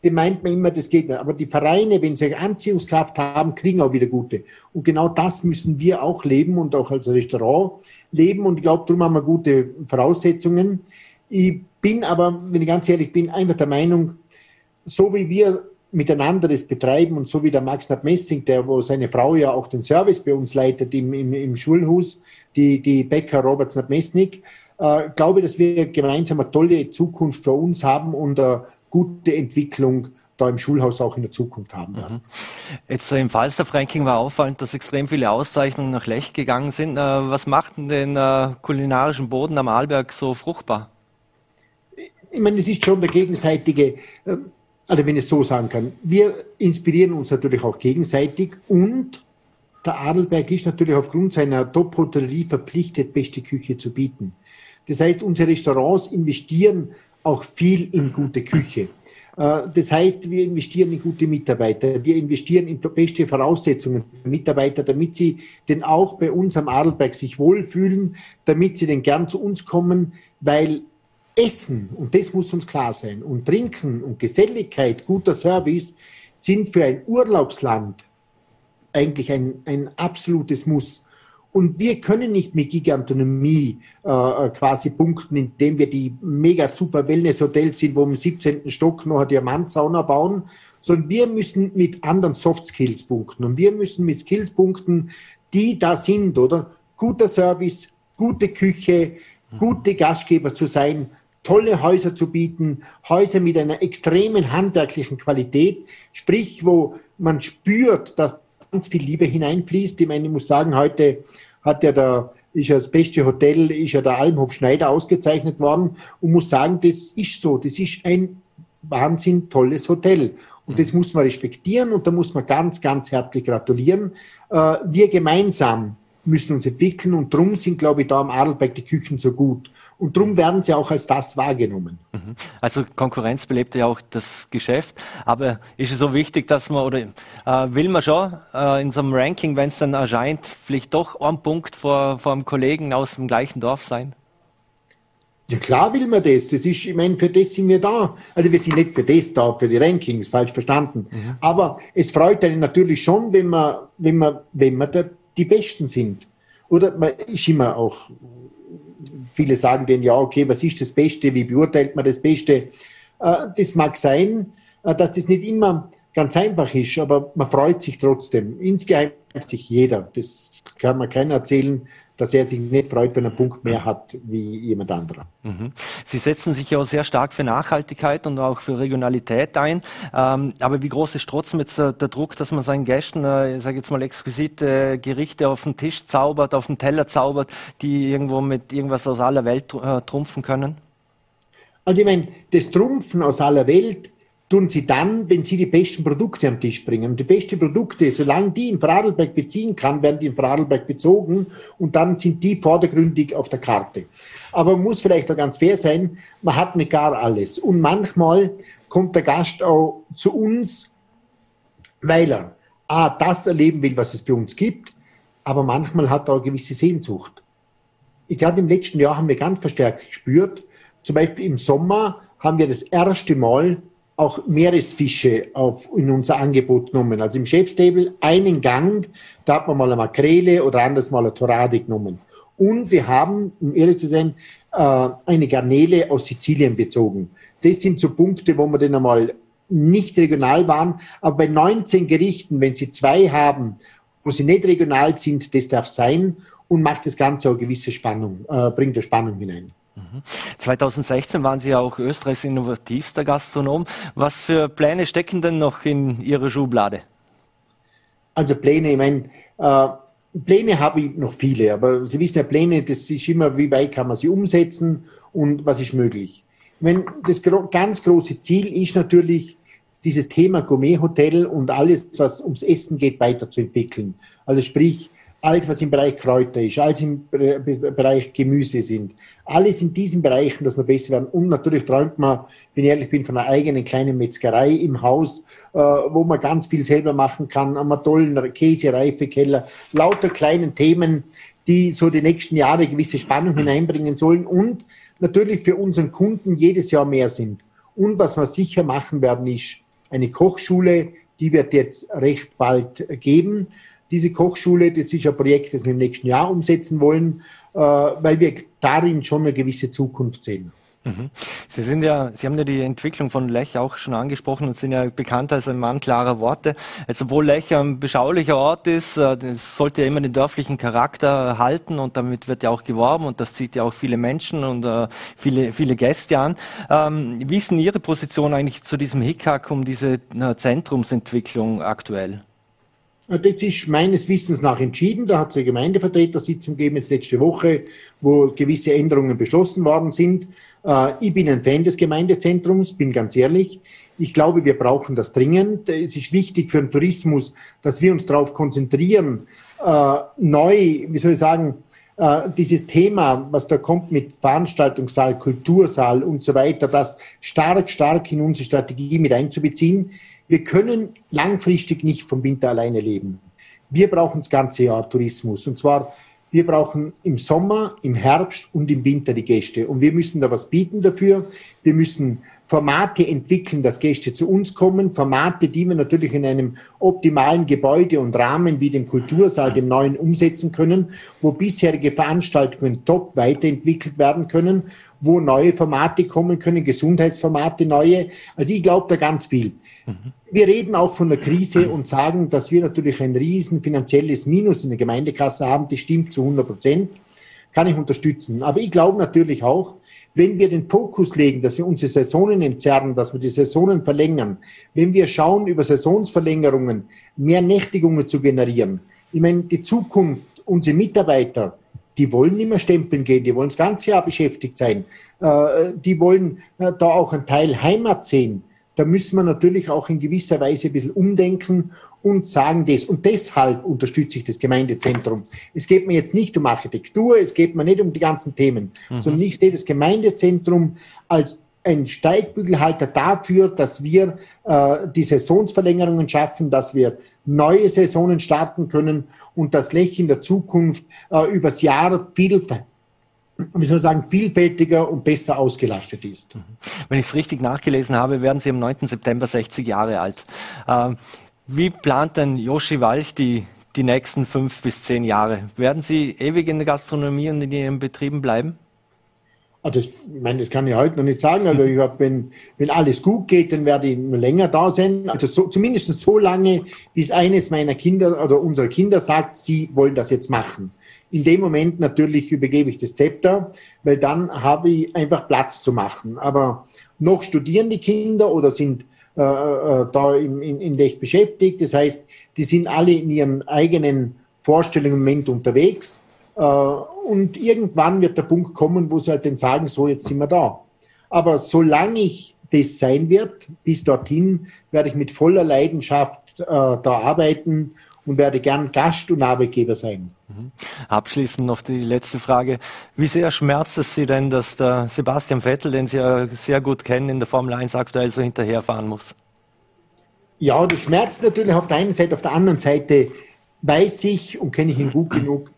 dem meint man immer, das geht nicht. Aber die Vereine, wenn sie Anziehungskraft haben, kriegen auch wieder gute. Und genau das müssen wir auch leben und auch als Restaurant leben. Und ich glaube, darum haben wir gute Voraussetzungen. Ich bin aber, wenn ich ganz ehrlich bin, einfach der Meinung, so wie wir miteinander das betreiben und so wie der Max Messing, der, wo seine Frau ja auch den Service bei uns leitet im, im, im Schulhaus, die, die Bäcker Robert Mesnik, äh, glaube, dass wir gemeinsam eine tolle Zukunft für uns haben und eine gute Entwicklung da im Schulhaus auch in der Zukunft haben werden. Mhm. Jetzt im Falstaff-Ranking war auffallend, dass extrem viele Auszeichnungen nach Lech gegangen sind. Äh, was macht denn den äh, kulinarischen Boden am Arlberg so fruchtbar? Ich meine, es ist schon der gegenseitige, äh, also wenn ich es so sagen kann, wir inspirieren uns natürlich auch gegenseitig und der Adelberg ist natürlich aufgrund seiner Top-Hotellerie verpflichtet, beste Küche zu bieten. Das heißt, unsere Restaurants investieren auch viel in gute Küche. Äh, das heißt, wir investieren in gute Mitarbeiter. Wir investieren in beste Voraussetzungen für Mitarbeiter, damit sie denn auch bei uns am Adelberg sich wohlfühlen, damit sie denn gern zu uns kommen, weil Essen, und das muss uns klar sein, und Trinken und Geselligkeit, guter Service sind für ein Urlaubsland eigentlich ein, ein absolutes Muss. Und wir können nicht mit Gigantonomie äh, quasi punkten, indem wir die mega super Wellness-Hotels sind, wo im 17. Stock noch eine Diamantsauna bauen, sondern wir müssen mit anderen Soft Skills punkten. Und wir müssen mit Skills punkten, die da sind, oder? Guter Service, gute Küche, gute Gastgeber zu sein, tolle Häuser zu bieten, Häuser mit einer extremen handwerklichen Qualität, sprich, wo man spürt, dass ganz viel Liebe hineinfließt. Ich meine, ich muss sagen, heute hat ja der, ist ja das beste Hotel, ist ja der Almhof Schneider ausgezeichnet worden und muss sagen, das ist so, das ist ein wahnsinnig tolles Hotel. Und das muss man respektieren und da muss man ganz, ganz herzlich gratulieren. Äh, wir gemeinsam müssen uns entwickeln und darum sind, glaube ich, da am Adelberg die Küchen so gut. Und darum werden sie auch als das wahrgenommen. Mhm. Also Konkurrenz belebt ja auch das Geschäft. Aber ist es so wichtig, dass man, oder äh, will man schon äh, in so einem Ranking, wenn es dann erscheint, vielleicht doch ein Punkt vor, vor einem Kollegen aus dem gleichen Dorf sein? Ja klar will man das. das ist, ich meine, für das sind wir da. Also wir sind nicht für das da, für die Rankings, falsch verstanden. Mhm. Aber es freut einen natürlich schon, wenn man, wenn man, wenn man der, die Besten sind. Oder man ist immer auch viele sagen denen, ja, okay, was ist das Beste, wie beurteilt man das Beste? Äh, das mag sein, äh, dass das nicht immer ganz einfach ist, aber man freut sich trotzdem. Insgeheim freut sich jeder. Das kann man keiner erzählen, dass er sich nicht freut, wenn er einen Punkt mehr hat wie jemand anderer. Mhm. Sie setzen sich ja auch sehr stark für Nachhaltigkeit und auch für Regionalität ein. Ähm, aber wie groß ist trotzdem jetzt der, der Druck, dass man seinen Gästen, äh, ich sage jetzt mal, exquisite Gerichte auf den Tisch zaubert, auf den Teller zaubert, die irgendwo mit irgendwas aus aller Welt äh, trumpfen können? Also ich meine, das Trumpfen aus aller Welt tun sie dann, wenn sie die besten Produkte am Tisch bringen. Und die besten Produkte, solange die in Vorarlberg beziehen kann, werden die in Vorarlberg bezogen und dann sind die vordergründig auf der Karte. Aber man muss vielleicht auch ganz fair sein, man hat nicht gar alles. Und manchmal kommt der Gast auch zu uns, weil er A, das erleben will, was es bei uns gibt, aber manchmal hat er auch eine gewisse Sehnsucht. Ich glaube, im letzten Jahr haben wir ganz verstärkt gespürt, zum Beispiel im Sommer haben wir das erste Mal auch Meeresfische auf, in unser Angebot genommen. Also im Chefstable einen Gang, da hat man mal eine Makrele oder anders mal eine Torade genommen. Und wir haben, um ehrlich zu sein, äh, eine Garnele aus Sizilien bezogen. Das sind so Punkte, wo wir dann einmal nicht regional waren. Aber bei 19 Gerichten, wenn Sie zwei haben, wo sie nicht regional sind, das darf sein und macht das Ganze auch gewisse Spannung, äh, bringt eine Spannung hinein. 2016 mhm. waren Sie ja auch Österreichs innovativster Gastronom. Was für Pläne stecken denn noch in Ihrer Schublade? Also Pläne, ich meine, äh, Pläne habe ich noch viele, aber Sie wissen ja, Pläne, das ist immer, wie weit kann man sie umsetzen und was ist möglich. Wenn das ganz große Ziel ist natürlich, dieses Thema Gourmet-Hotel und alles, was ums Essen geht, weiterzuentwickeln. Also sprich, alles, was im Bereich Kräuter ist, alles im Bereich Gemüse sind, alles in diesen Bereichen, dass wir besser werden. Und natürlich träumt man, wenn ich ehrlich bin, von einer eigenen kleinen Metzgerei im Haus, äh, wo man ganz viel selber machen kann, einem tollen Käse, Reifekeller, lauter kleinen Themen, die so die nächsten Jahre gewisse Spannung hineinbringen sollen und natürlich für unseren Kunden jedes Jahr mehr sind. Und was wir sicher machen werden, ist eine Kochschule, die wird jetzt recht bald geben diese Kochschule, das ist ein Projekt, das wir im nächsten Jahr umsetzen wollen, äh, weil wir darin schon eine gewisse Zukunft sehen. Mhm. Sie sind ja, Sie haben ja die Entwicklung von Lech auch schon angesprochen und sind ja bekannt als ein Mann klarer Worte. Also wo Lech ein beschaulicher Ort ist, äh, sollte ja immer den dörflichen Charakter halten und damit wird ja auch geworben und das zieht ja auch viele Menschen und äh, viele, viele Gäste an. Ähm, wie ist denn Ihre Position eigentlich zu diesem Hickhack um diese Zentrumsentwicklung aktuell? Das ist meines Wissens nach entschieden. Da hat es eine Gemeindevertretersitzung gegeben jetzt letzte Woche, wo gewisse Änderungen beschlossen worden sind. Äh, ich bin ein Fan des Gemeindezentrums, bin ganz ehrlich. Ich glaube, wir brauchen das dringend. Es ist wichtig für den Tourismus, dass wir uns darauf konzentrieren, äh, neu, wie soll ich sagen, äh, dieses Thema, was da kommt mit Veranstaltungssaal, Kultursaal und so weiter, das stark, stark in unsere Strategie mit einzubeziehen. Wir können langfristig nicht vom Winter alleine leben. Wir brauchen das ganze Jahr Tourismus. Und zwar, wir brauchen im Sommer, im Herbst und im Winter die Gäste. Und wir müssen da was bieten dafür. Wir müssen Formate entwickeln, dass Gäste zu uns kommen. Formate, die wir natürlich in einem optimalen Gebäude und Rahmen wie dem Kultursaal, dem neuen, umsetzen können, wo bisherige Veranstaltungen top weiterentwickelt werden können, wo neue Formate kommen können, Gesundheitsformate neue. Also ich glaube da ganz viel. Mhm. Wir reden auch von der Krise und sagen, dass wir natürlich ein riesen finanzielles Minus in der Gemeindekasse haben. Das stimmt zu 100 Prozent. Kann ich unterstützen. Aber ich glaube natürlich auch, wenn wir den Fokus legen, dass wir unsere Saisonen entzerren, dass wir die Saisonen verlängern, wenn wir schauen, über Saisonsverlängerungen mehr Nächtigungen zu generieren, ich meine, die Zukunft, unsere Mitarbeiter, die wollen nicht mehr stempeln gehen, die wollen das ganze Jahr beschäftigt sein, äh, die wollen äh, da auch einen Teil Heimat sehen da müssen wir natürlich auch in gewisser Weise ein bisschen umdenken und sagen das. Und deshalb unterstütze ich das Gemeindezentrum. Es geht mir jetzt nicht um Architektur, es geht mir nicht um die ganzen Themen, mhm. sondern ich sehe das Gemeindezentrum als ein Steigbügelhalter dafür, dass wir äh, die Saisonsverlängerungen schaffen, dass wir neue Saisonen starten können und das Lech in der Zukunft äh, übers Jahr viel wie soll ich sagen, vielfältiger und besser ausgelastet ist. Mhm. Wenn ich es richtig nachgelesen habe, werden Sie am 9. September 60 Jahre alt. Ähm, wie plant denn Joshi Walch die, die nächsten fünf bis zehn Jahre? Werden Sie ewig in der Gastronomie und in Ihren Betrieben bleiben? Ah, das, ich meine, das kann ich heute noch nicht sagen. Also ich hab, wenn, wenn alles gut geht, dann werde ich nur länger da sein. Also so, zumindest so lange, bis eines meiner Kinder oder unserer Kinder sagt, sie wollen das jetzt machen. In dem Moment natürlich übergebe ich das Zepter, weil dann habe ich einfach Platz zu machen. Aber noch studieren die Kinder oder sind äh, äh, da in, in, in Lech beschäftigt. Das heißt, die sind alle in ihren eigenen Vorstellungen im Moment unterwegs. Äh, und irgendwann wird der Punkt kommen, wo sie halt dann sagen, so, jetzt sind wir da. Aber solange ich das sein wird, bis dorthin werde ich mit voller Leidenschaft äh, da arbeiten und werde gern Gast und Arbeitgeber sein. Mhm. Abschließend noch die letzte Frage. Wie sehr schmerzt es Sie denn, dass der Sebastian Vettel, den Sie ja sehr gut kennen, in der Formel 1 aktuell so hinterherfahren muss? Ja, das schmerzt natürlich auf der einen Seite, auf der anderen Seite weiß ich und kenne ich ihn gut genug,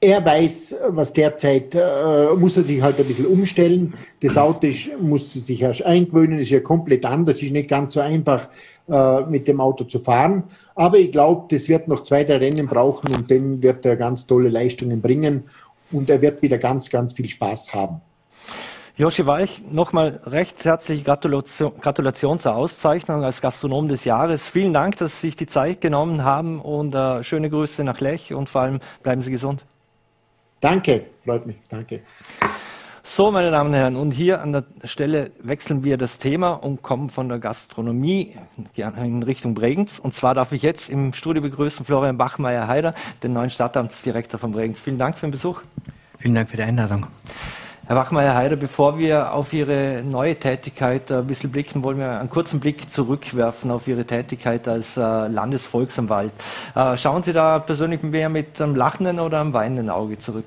er weiß, was derzeit, äh, muss er sich halt ein bisschen umstellen. Das Auto ist, muss sich erst eingewöhnen, ist ja komplett anders, ist nicht ganz so einfach, äh, mit dem Auto zu fahren. Aber ich glaube, das wird noch zwei, drei Rennen brauchen und dann wird er ganz tolle Leistungen bringen und er wird wieder ganz, ganz viel Spaß haben. Joshi Walch, nochmal recht herzliche Gratulation, Gratulation zur Auszeichnung als Gastronom des Jahres. Vielen Dank, dass Sie sich die Zeit genommen haben und äh, schöne Grüße nach Lech und vor allem bleiben Sie gesund. Danke, freut mich, danke. So, meine Damen und Herren, und hier an der Stelle wechseln wir das Thema und kommen von der Gastronomie in Richtung Bregenz. Und zwar darf ich jetzt im Studio begrüßen Florian Bachmeier-Heider, den neuen Stadtamtsdirektor von Bregenz. Vielen Dank für den Besuch. Vielen Dank für die Einladung. Herr Wachmeier-Heider, bevor wir auf Ihre neue Tätigkeit ein bisschen blicken, wollen wir einen kurzen Blick zurückwerfen auf Ihre Tätigkeit als äh, Landesvolksanwalt. Äh, schauen Sie da persönlich mehr mit einem lachenden oder einem weinenden Auge zurück?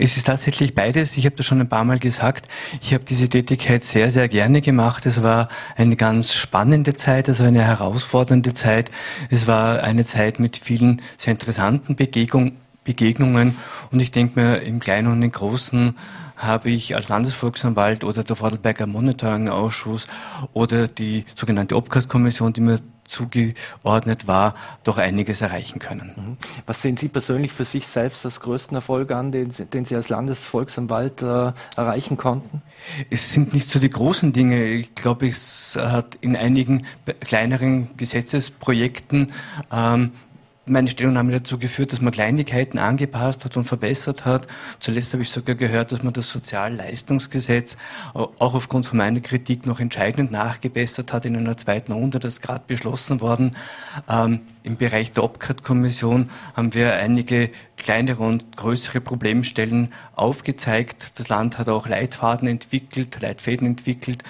Es ist tatsächlich beides. Ich habe das schon ein paar Mal gesagt. Ich habe diese Tätigkeit sehr, sehr gerne gemacht. Es war eine ganz spannende Zeit, es war eine herausfordernde Zeit. Es war eine Zeit mit vielen sehr interessanten Begegnungen. Begegnungen und ich denke mir im Kleinen und im Großen habe ich als Landesvolksanwalt oder der Vordelberger Monitoring-Ausschuss oder die sogenannte Obkast-Kommission, die mir zugeordnet war, doch einiges erreichen können. Mhm. Was sehen Sie persönlich für sich selbst als größten Erfolg an, den, den Sie als Landesvolksanwalt äh, erreichen konnten? Es sind nicht so die großen Dinge. Ich glaube, es hat in einigen kleineren Gesetzesprojekten ähm, meine Stellungnahme dazu geführt, dass man Kleinigkeiten angepasst hat und verbessert hat. Zuletzt habe ich sogar gehört, dass man das Sozialleistungsgesetz auch aufgrund von meiner Kritik noch entscheidend nachgebessert hat in einer zweiten Runde. Das ist gerade beschlossen worden. Ähm, Im Bereich der OPCAT-Kommission haben wir einige kleinere und größere Problemstellen aufgezeigt. Das Land hat auch Leitfaden entwickelt, Leitfäden entwickelt,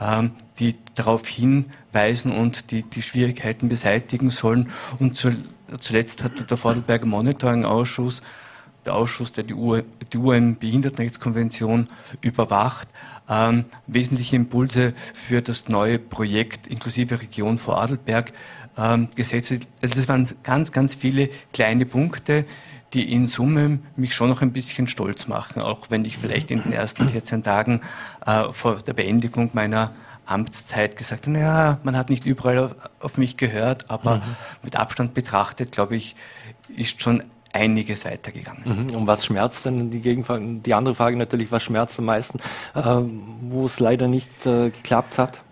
ähm, die darauf hinweisen und die, die Schwierigkeiten beseitigen sollen. Und zur Zuletzt hat der Vordelberger Monitoring-Ausschuss, der Ausschuss, der die, UN-Behindertenrechtskonvention überwacht, ähm, wesentliche Impulse für das neue Projekt inklusive Region Vorarlberg ähm, gesetzt. Also es waren ganz, ganz viele kleine Punkte, die in Summe mich schon noch ein bisschen stolz machen, auch wenn ich vielleicht in den ersten 14 Tagen äh, vor der Beendigung meiner Amtszeit gesagt, naja, man hat nicht überall auf, auf mich gehört, aber mhm. mit Abstand betrachtet, glaube ich, ist schon einiges weitergegangen. Mhm. Und was schmerzt denn die Gegenfrage? Die andere Frage natürlich, was schmerzt am meisten, äh, wo es leider nicht äh, geklappt hat?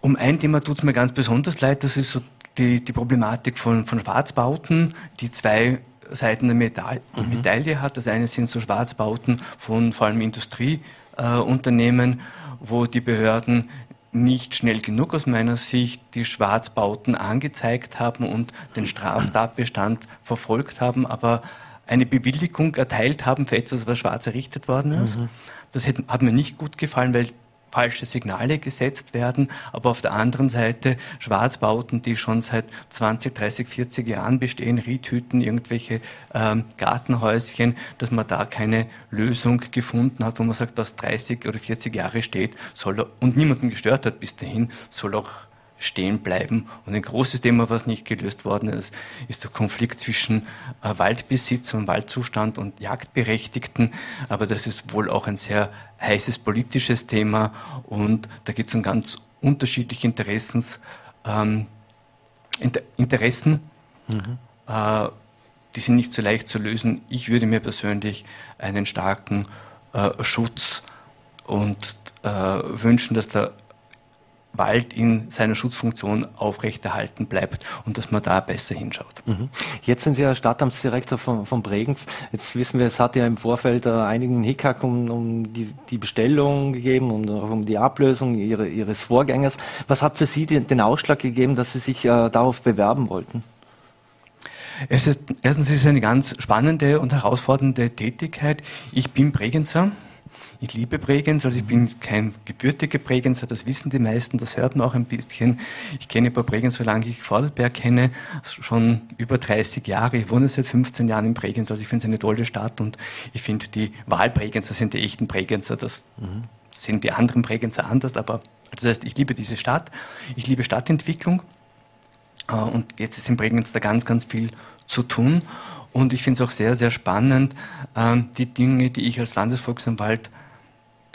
Um ein Thema tut es mir ganz besonders leid, das ist so die, die Problematik von, von Schwarzbauten, die zwei Seiten der Metall, mhm. Medaille hat. Das eine sind so Schwarzbauten von vor allem Industrieunternehmen, äh, wo die Behörden nicht schnell genug aus meiner Sicht die Schwarzbauten angezeigt haben und den Straftatbestand verfolgt haben, aber eine Bewilligung erteilt haben für etwas, was schwarz errichtet worden ist. Mhm. Das hat mir nicht gut gefallen, weil falsche Signale gesetzt werden, aber auf der anderen Seite Schwarzbauten, die schon seit 20, 30, 40 Jahren bestehen, Riethüten, irgendwelche ähm, Gartenhäuschen, dass man da keine Lösung gefunden hat, wo man sagt, was 30 oder 40 Jahre steht, soll und niemanden gestört hat bis dahin, soll auch stehen bleiben. Und ein großes Thema, was nicht gelöst worden ist, ist der Konflikt zwischen äh, Waldbesitz und Waldzustand und Jagdberechtigten. Aber das ist wohl auch ein sehr heißes politisches Thema und da gibt es um ganz unterschiedliche Interessens, ähm, Inter Interessen. Mhm. Äh, die sind nicht so leicht zu lösen. Ich würde mir persönlich einen starken äh, Schutz und äh, wünschen, dass der Wald in seiner Schutzfunktion aufrechterhalten bleibt und dass man da besser hinschaut. Mhm. Jetzt sind Sie ja Stadtamtsdirektor von, von Bregenz. Jetzt wissen wir, es hat ja im Vorfeld äh, einigen Hickhack um, um die, die, Bestellung gegeben und auch um die Ablösung ihre, Ihres Vorgängers. Was hat für Sie den, den Ausschlag gegeben, dass Sie sich äh, darauf bewerben wollten? Es ist, erstens ist es eine ganz spannende und herausfordernde Tätigkeit. Ich bin Bregenzer ich liebe Bregenz, also ich bin kein gebürtiger Bregenzer, das wissen die meisten, das hört man auch ein bisschen. Ich kenne paar Bregenz, solange ich Vordelberg kenne, schon über 30 Jahre. Ich wohne seit 15 Jahren in Bregenz, also ich finde es eine tolle Stadt und ich finde die Wahlbregenzer sind die echten Bregenzer, das mhm. sind die anderen Bregenzer anders, aber das heißt, ich liebe diese Stadt, ich liebe Stadtentwicklung äh, und jetzt ist in Bregenz da ganz, ganz viel zu tun. Und ich finde es auch sehr, sehr spannend, ähm, die Dinge, die ich als Landesvolksanwalt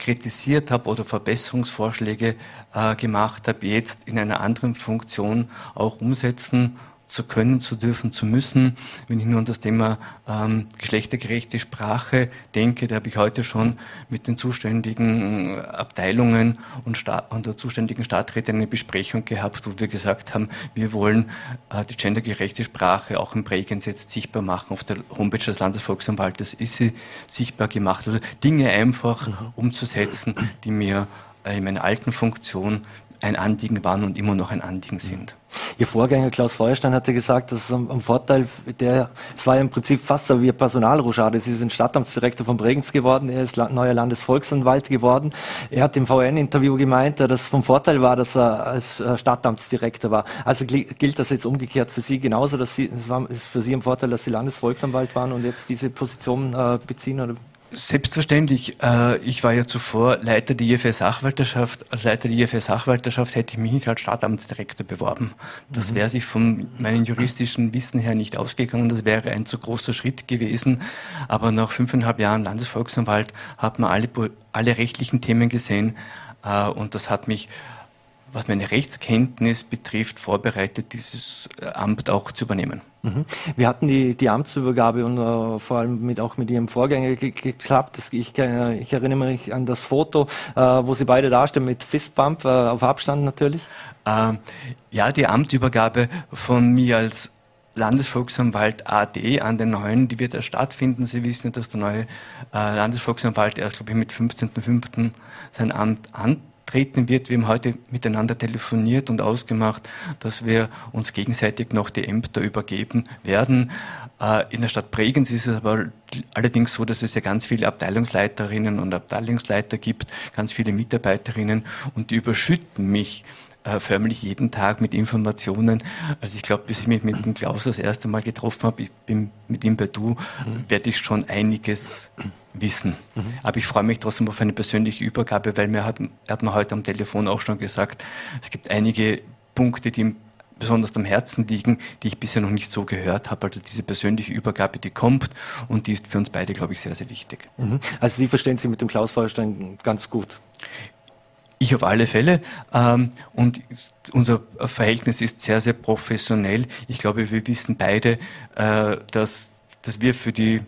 kritisiert habe oder Verbesserungsvorschläge äh, gemacht habe, jetzt in einer anderen Funktion auch umsetzen zu können, zu dürfen, zu müssen. Wenn ich nur an das Thema ähm, geschlechtergerechte Sprache denke, da habe ich heute schon mit den zuständigen Abteilungen und, Sta und der zuständigen Stadträte eine Besprechung gehabt, wo wir gesagt haben, wir wollen äh, die gendergerechte Sprache auch im Bregenz jetzt sichtbar machen. Auf der Homepage des Landesvolksanwaltes ist sie sichtbar gemacht. Also Dinge einfach mhm. umzusetzen, die mir äh, in meiner alten Funktion ein Anliegen waren und immer noch ein Anliegen sind. Ihr Vorgänger Klaus Feuerstein hatte gesagt, dass es am Vorteil, der, es war ja im Prinzip fast so wie ein Personalrochade. Sie sind Stadtamtsdirektor von Bregenz geworden, er ist neuer Landesvolksanwalt geworden. Er hat im VN-Interview gemeint, dass es vom Vorteil war, dass er als äh, Stadtamtsdirektor war. Also gilt das jetzt umgekehrt für Sie genauso, dass Sie, es war ist für Sie ein Vorteil, dass Sie Landesvolksanwalt waren und jetzt diese Position äh, beziehen? Oder? Selbstverständlich. Äh, ich war ja zuvor Leiter der IFR Sachwalterschaft. Als Leiter der IFR Sachwalterschaft hätte ich mich nicht als Stadtamtsdirektor beworben. Das mhm. wäre sich von meinem juristischen Wissen her nicht ausgegangen. Das wäre ein zu großer Schritt gewesen. Aber nach fünfeinhalb Jahren Landesvolksanwalt hat man alle, alle rechtlichen Themen gesehen. Äh, und das hat mich was meine Rechtskenntnis betrifft, vorbereitet, dieses Amt auch zu übernehmen. Mhm. Wir hatten die, die Amtsübergabe und uh, vor allem mit, auch mit Ihrem Vorgänger geklappt. Ich, äh, ich, erinnere mich an das Foto, uh, wo Sie beide dastehen mit Fistbump, uh, auf Abstand natürlich. Ähm, ja, die Amtsübergabe von mir als Landesvolksanwalt AD an den neuen, die wird erst stattfinden. Sie wissen, dass der neue Landesvolksanwalt erst, glaube ich, mit 15.05. sein Amt an treten wird. Wir haben heute miteinander telefoniert und ausgemacht, dass wir uns gegenseitig noch die Ämter übergeben werden. Äh, in der Stadt Bregenz ist es aber allerdings so, dass es ja ganz viele Abteilungsleiterinnen und Abteilungsleiter gibt, ganz viele Mitarbeiterinnen und die überschütten mich äh, förmlich jeden Tag mit Informationen. Also ich glaube, bis ich mich mit dem Klaus das erste Mal getroffen habe, ich bin mit ihm bei Du, mhm. werde ich schon einiges wissen. Mhm. Aber ich freue mich trotzdem auf eine persönliche Übergabe, weil mir hat, er hat mir heute am Telefon auch schon gesagt, es gibt einige Punkte, die ihm besonders am Herzen liegen, die ich bisher noch nicht so gehört habe. Also diese persönliche Übergabe, die kommt und die ist für uns beide, glaube ich, sehr, sehr wichtig. Mhm. Also Sie verstehen sich mit dem Klaus Feuerstein ganz gut. Ich auf alle Fälle. Ähm, und unser Verhältnis ist sehr, sehr professionell. Ich glaube, wir wissen beide, äh, dass, dass wir für die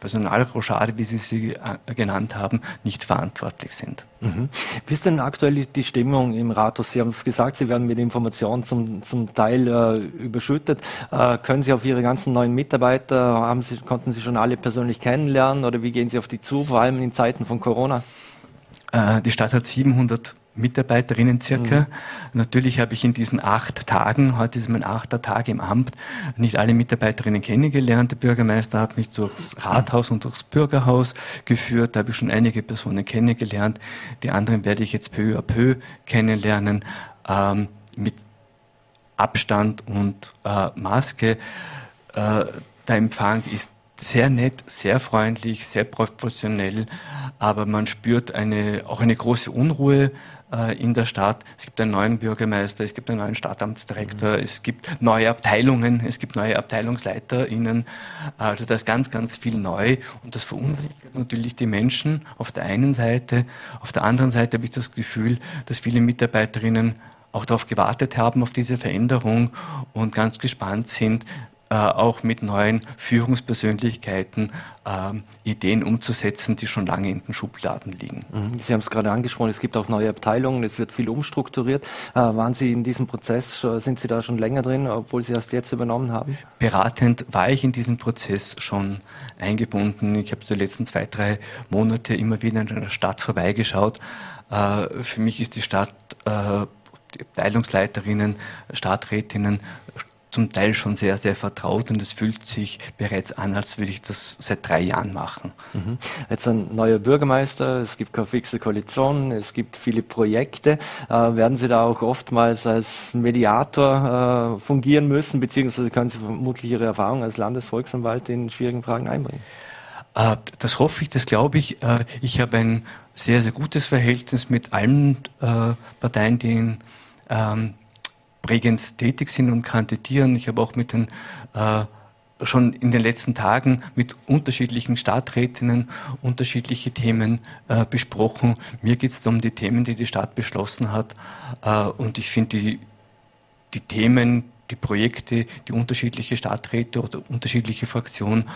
Personalrochade, wie Sie sie äh, genannt haben, nicht verantwortlich sind. Mhm. Wie ist denn aktuell die Stimmung im Rathaus? Sie haben es gesagt, Sie werden mit Informationen zum, zum Teil äh, überschüttet. Äh, können Sie auf Ihre ganzen neuen Mitarbeiter, haben Sie, konnten Sie schon alle persönlich kennenlernen oder wie gehen Sie auf die zu, vor allem in Zeiten von Corona? Äh, die Stadt hat 700 Mitarbeiterinnen circa. Mhm. Natürlich habe ich in diesen acht Tagen, heute ist mein achter Tag im Amt, nicht alle Mitarbeiterinnen kennengelernt. Der Bürgermeister hat mich durchs Rathaus und durchs Bürgerhaus geführt. Da habe ich schon einige Personen kennengelernt. Die anderen werde ich jetzt peu à peu kennenlernen, ähm, mit Abstand und äh, Maske. Äh, der Empfang ist sehr nett, sehr freundlich, sehr professionell, aber man spürt eine, auch eine große Unruhe äh, in der Stadt. Es gibt einen neuen Bürgermeister, es gibt einen neuen Stadtamtsdirektor, mhm. es gibt neue Abteilungen, es gibt neue AbteilungsleiterInnen. Also da ist ganz, ganz viel neu und das verunsichert natürlich die Menschen auf der einen Seite. Auf der anderen Seite habe ich das Gefühl, dass viele Mitarbeiterinnen auch darauf gewartet haben, auf diese Veränderung und ganz gespannt sind, äh, auch mit neuen Führungspersönlichkeiten äh, Ideen umzusetzen, die schon lange in den Schubladen liegen. Mhm. Sie haben es gerade angesprochen, es gibt auch neue Abteilungen, es wird viel umstrukturiert. Äh, waren Sie in diesem Prozess, sind Sie da schon länger drin, obwohl Sie erst jetzt übernommen haben? Beratend war ich in diesem Prozess schon eingebunden. Ich habe die letzten zwei, drei Monate immer wieder in der Stadt vorbeigeschaut. Äh, für mich ist die Stadt äh, die Abteilungsleiterinnen, Stadträtinnen, zum Teil schon sehr, sehr vertraut und es fühlt sich bereits an, als würde ich das seit drei Jahren machen. Mhm. Jetzt ein neuer Bürgermeister, es gibt keine fixe Koalition, es gibt viele Projekte. Äh, werden Sie da auch oftmals als Mediator äh, fungieren müssen, beziehungsweise können Sie vermutlich Ihre Erfahrung als Landesvolksanwalt in schwierigen Fragen einbringen? Äh, das hoffe ich, das glaube ich. Äh, ich habe ein sehr, sehr gutes Verhältnis mit allen äh, Parteien, die in ähm, Bregenz tätig sind und kandidieren. Ich habe auch mit den äh, schon in den letzten Tagen mit unterschiedlichen Stadträtinnen unterschiedliche Themen äh, besprochen. Mir geht es um die Themen, die die Stadt beschlossen hat. Äh, und ich finde die, die Themen, die Projekte, die unterschiedliche Stadträte oder unterschiedliche Fraktionen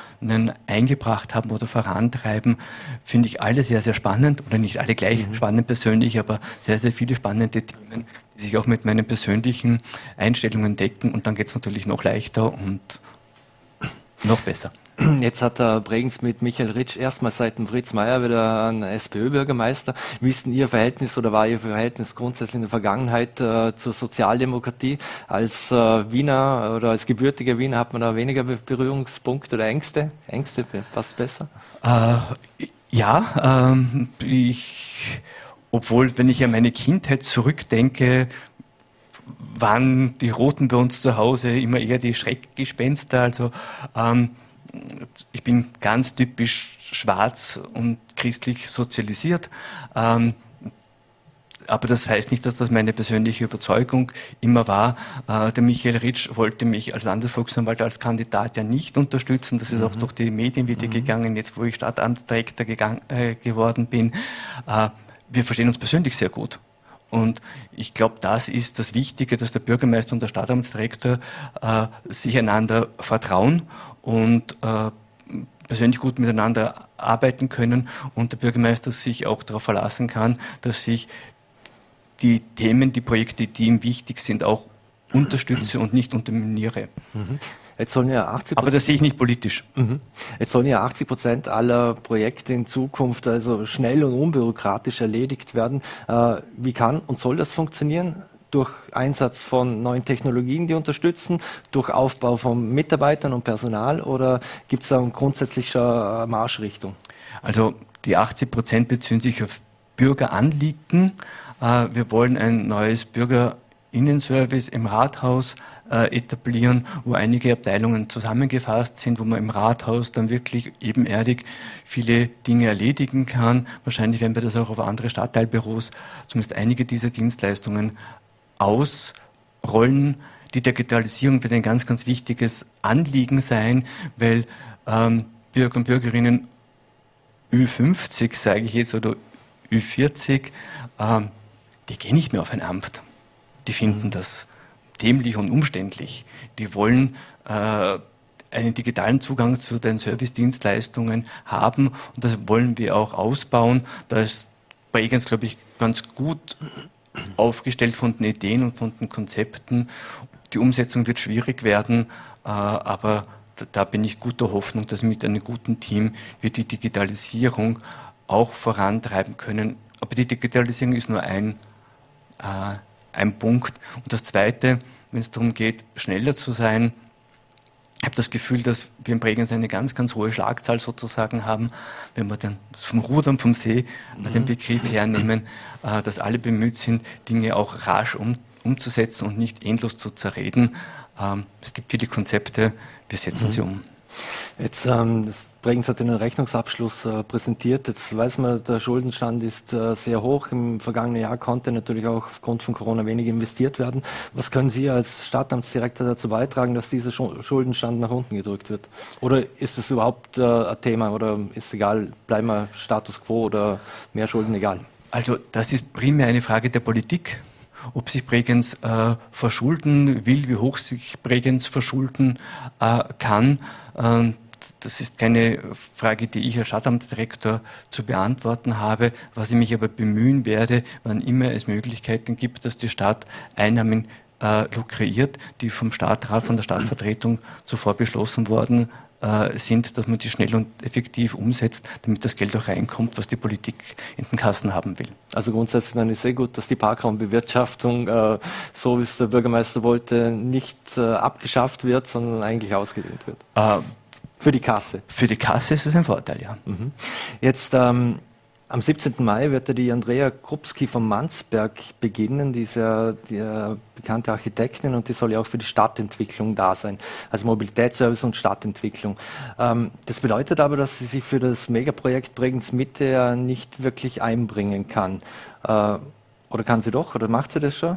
eingebracht haben oder vorantreiben, finde ich alle sehr, sehr spannend oder nicht alle gleich mhm. spannend persönlich, aber sehr, sehr viele spannende Themen, die sich auch mit meinen persönlichen Einstellungen decken und dann geht es natürlich noch leichter und noch besser. Jetzt hat der Bregenz mit Michael Ritsch erstmal seit dem Fritz Meyer wieder einen SPÖ-Bürgermeister. Wie ist denn Ihr Verhältnis oder war Ihr Verhältnis grundsätzlich in der Vergangenheit äh, zur Sozialdemokratie? Als äh, Wiener oder als gebürtiger Wiener hat man da weniger Berührungspunkte oder Ängste? Ängste passt besser? Äh, ja, ähm, ich, obwohl, wenn ich an meine Kindheit zurückdenke, waren die Roten bei uns zu Hause immer eher die Schreckgespenster. Also ähm, ich bin ganz typisch schwarz und christlich sozialisiert. Ähm, aber das heißt nicht, dass das meine persönliche Überzeugung immer war. Äh, der Michael Ritsch wollte mich als Landesvolksanwalt als Kandidat ja nicht unterstützen. Das ist mhm. auch durch die Medien wieder mhm. gegangen, jetzt wo ich Stadtamtsdirektor gegangen, äh, geworden bin. Äh, wir verstehen uns persönlich sehr gut. Und ich glaube, das ist das Wichtige, dass der Bürgermeister und der Stadtamtsdirektor äh, sich einander vertrauen und äh, persönlich gut miteinander arbeiten können und der Bürgermeister sich auch darauf verlassen kann, dass sich die Themen, die Projekte, die ihm wichtig sind, auch unterstütze und nicht unterminiere. Mhm. Jetzt sollen ja 80 Aber das sehe ich nicht politisch. Mhm. Jetzt sollen ja 80 Prozent aller Projekte in Zukunft also schnell und unbürokratisch erledigt werden. Äh, wie kann und soll das funktionieren? Durch Einsatz von neuen Technologien, die unterstützen, durch Aufbau von Mitarbeitern und Personal oder gibt es da eine grundsätzliche Marschrichtung? Also die 80 Prozent beziehen sich auf Bürgeranliegen. Äh, wir wollen ein neues Bürger Innenservice im Rathaus äh, etablieren, wo einige Abteilungen zusammengefasst sind, wo man im Rathaus dann wirklich ebenerdig viele Dinge erledigen kann. Wahrscheinlich werden wir das auch auf andere Stadtteilbüros, zumindest einige dieser Dienstleistungen ausrollen. Die Digitalisierung wird ein ganz, ganz wichtiges Anliegen sein, weil ähm, Bürger und Bürgerinnen Ü50, sage ich jetzt, oder Ü40, ähm, die gehen nicht mehr auf ein Amt die finden das dämlich und umständlich. Die wollen äh, einen digitalen Zugang zu den Servicedienstleistungen haben und das wollen wir auch ausbauen. Da ist Bregenz, glaube ich, ganz gut aufgestellt von den Ideen und von den Konzepten. Die Umsetzung wird schwierig werden, äh, aber da, bin ich guter Hoffnung, dass mit einem guten Team wir die Digitalisierung auch vorantreiben können. Aber die Digitalisierung ist nur ein, äh, ein Punkt. Und das Zweite, wenn es darum geht, schneller zu sein, ich habe das Gefühl, dass wir in Bregenz eine ganz, ganz hohe Schlagzahl sozusagen haben, wenn wir dann vom Rudern vom See mhm. den Begriff hernehmen, äh, dass alle bemüht sind, Dinge auch rasch um, umzusetzen und nicht endlos zu zerreden. Ähm, es gibt viele Konzepte, wir setzen mhm. sie um. Jetzt, ähm, das Bregenz hat den Rechnungsabschluss äh, präsentiert. Jetzt weiß man, der Schuldenstand ist äh, sehr hoch. Im vergangenen Jahr konnte natürlich auch aufgrund von Corona wenig investiert werden. Was können Sie als Stadtamtsdirektor dazu beitragen, dass dieser Schuldenstand nach unten gedrückt wird? Oder ist es überhaupt äh, ein Thema oder ist egal, bleiben wir Status quo oder mehr Schulden egal? Also das ist primär eine Frage der Politik ob sich Bregenz äh, verschulden will, wie hoch sich Bregenz verschulden äh, kann. Ähm, das ist keine Frage, die ich als Stadtamtsdirektor zu beantworten habe. Was ich mich aber bemühen werde, wann immer es Möglichkeiten gibt, dass die Stadt Einnahmen äh, lukreiert, die vom Stadtrat, von der Stadtvertretung zuvor beschlossen worden sind, dass man die schnell und effektiv umsetzt, damit das Geld auch reinkommt, was die Politik in den Kassen haben will. Also grundsätzlich dann ist sehr gut, dass die Parkraumbewirtschaftung, äh, so wie es der Bürgermeister wollte, nicht äh, abgeschafft wird, sondern eigentlich ausgedehnt wird. Äh, für die Kasse. Für die Kasse ist es ein Vorteil, ja. Mhm. Jetzt ähm, am 17. Mai wird ja die Andrea Krupski vom Mansberg beginnen, die ist ja die bekannte Architektin und die soll ja auch für die Stadtentwicklung da sein, also Mobilitätsservice und Stadtentwicklung. Ähm, das bedeutet aber, dass sie sich für das Megaprojekt Bregenz Mitte ja nicht wirklich einbringen kann. Äh, oder kann sie doch? Oder macht sie das schon?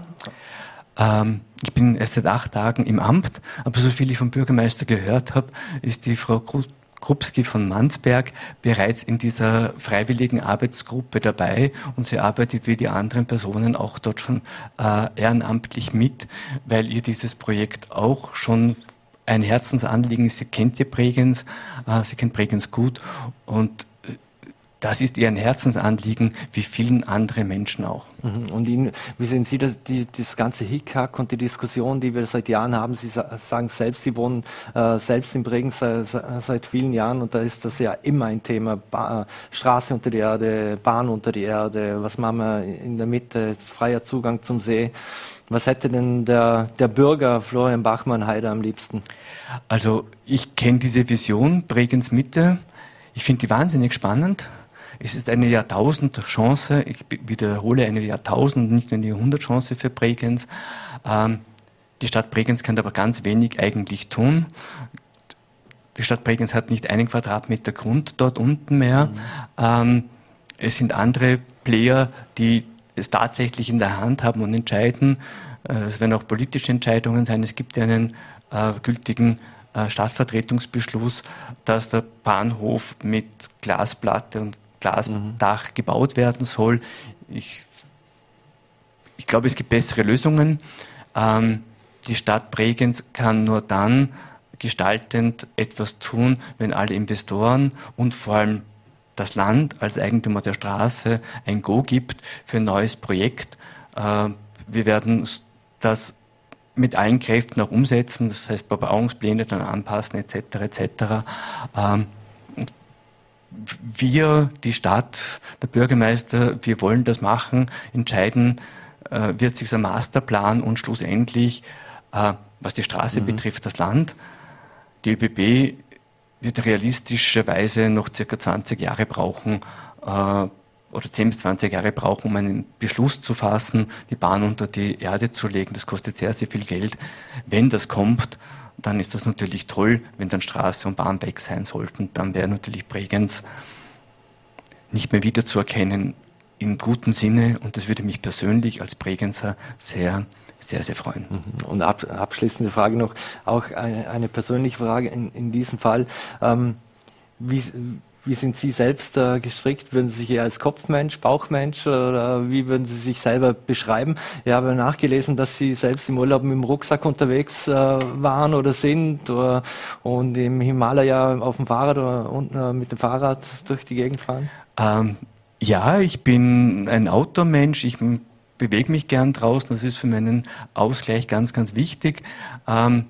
Ähm, ich bin erst seit acht Tagen im Amt, aber so viel ich vom Bürgermeister gehört habe, ist die Frau Krupski von Mansberg bereits in dieser freiwilligen Arbeitsgruppe dabei und sie arbeitet wie die anderen Personen auch dort schon äh, ehrenamtlich mit, weil ihr dieses Projekt auch schon ein Herzensanliegen ist. Sie kennt ihr Bregenz, äh, sie kennt Bregenz gut und das ist ihr ein Herzensanliegen, wie vielen andere Menschen auch. Mhm. Und Ihnen, wie sehen Sie das, die, das ganze Hickhack und die Diskussion, die wir seit Jahren haben? Sie sagen selbst, Sie wohnen äh, selbst in Bregenz seit, seit, vielen Jahren und da ist das ja immer ein Thema. Ba Straße unter die Erde, Bahn unter die Erde, was machen wir in der Mitte, freier Zugang zum See. Was hätte denn der, der Bürger Florian Bachmann-Heide am liebsten? Also ich kenne diese Vision Bregenz Mitte. Ich finde die wahnsinnig spannend. Es ist eine Jahrtausendchance, ich wiederhole eine Jahrtausend, nicht eine Jahrhundertchance für Bregenz. Ähm, die Stadt Bregenz kann aber ganz wenig eigentlich tun. Die Stadt Bregenz hat nicht einen Quadratmeter Grund dort unten mehr. Mhm. Ähm, es sind andere Player, die es tatsächlich in der Hand haben und entscheiden. Äh, es werden auch politische Entscheidungen sein. Es gibt ja einen äh, gültigen äh, Stadtvertretungsbeschluss, dass der Bahnhof mit Glasplatte und Glasdach mhm. gebaut werden soll. Ich, ich glaube, es gibt bessere Lösungen. Ähm, die Stadt Bregenz kann nur dann gestaltend etwas tun, wenn alle Investoren und vor allem das Land als Eigentümer der Straße ein Go gibt für ein neues Projekt. Äh, wir werden das mit allen Kräften auch umsetzen, das heißt Bebauungspläne dann anpassen etc. etc. Ähm, wir, die Stadt, der Bürgermeister, wir wollen das machen, entscheiden äh, wird sich ein Masterplan und schlussendlich, äh, was die Straße mhm. betrifft, das Land. Die ÖBB wird realistischerweise noch circa 20 Jahre brauchen, äh, oder 10 bis 20 Jahre brauchen, um einen Beschluss zu fassen, die Bahn unter die Erde zu legen. Das kostet sehr, sehr viel Geld. Wenn das kommt, dann ist das natürlich toll, wenn dann Straße und Bahn weg sein sollten. Dann wäre natürlich Bregenz nicht mehr wiederzuerkennen im guten Sinne und das würde mich persönlich als Bregenzer sehr, sehr, sehr freuen. Mhm. Und ab, abschließende Frage noch, auch eine, eine persönliche Frage in, in diesem Fall. Ähm, wie, wie sind Sie selbst äh, gestrickt? Würden Sie sich eher als Kopfmensch, Bauchmensch oder wie würden Sie sich selber beschreiben? Ich habe nachgelesen, dass Sie selbst im Urlaub mit dem Rucksack unterwegs äh, waren oder sind oder, und im Himalaya auf dem Fahrrad oder und, äh, mit dem Fahrrad durch die Gegend fahren? Ähm, ja, ich bin ein Outdoor-Mensch. Ich bewege mich gern draußen. Das ist für meinen Ausgleich ganz, ganz wichtig. Ähm,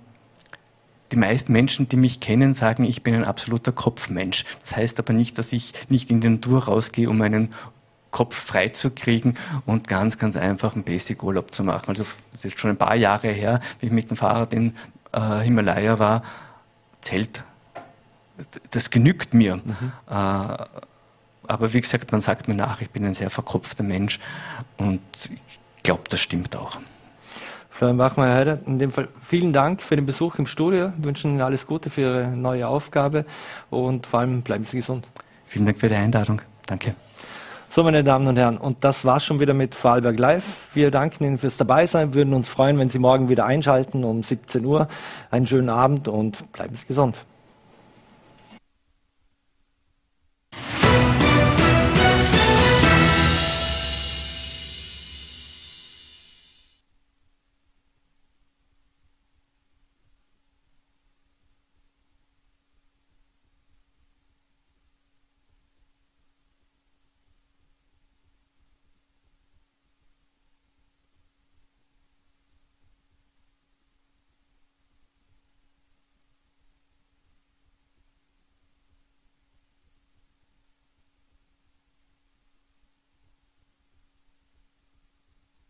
die meisten Menschen, die mich kennen, sagen, ich bin ein absoluter Kopfmensch. Das heißt aber nicht, dass ich nicht in den Tour rausgehe, um meinen Kopf frei zu kriegen und ganz, ganz einfach einen Basic-Urlaub zu machen. Also es ist schon ein paar Jahre her, wie ich mit dem Fahrrad in äh, Himalaya war. Zelt, das genügt mir. Mhm. Äh, aber wie gesagt, man sagt mir nach, ich bin ein sehr verkopfter Mensch und ich glaube, das stimmt auch. Florian Bachmeier-Heider, in dem Fall vielen Dank für den Besuch im Studio. Wir wünschen Ihnen alles Gute für Ihre neue Aufgabe und vor allem bleiben Sie gesund. Vielen Dank für die Einladung. Danke. So, meine Damen und Herren, und das war's schon wieder mit Vorarlberg Live. Wir danken Ihnen fürs Dabeisein, würden uns freuen, wenn Sie morgen wieder einschalten um 17 Uhr. Einen schönen Abend und bleiben Sie gesund.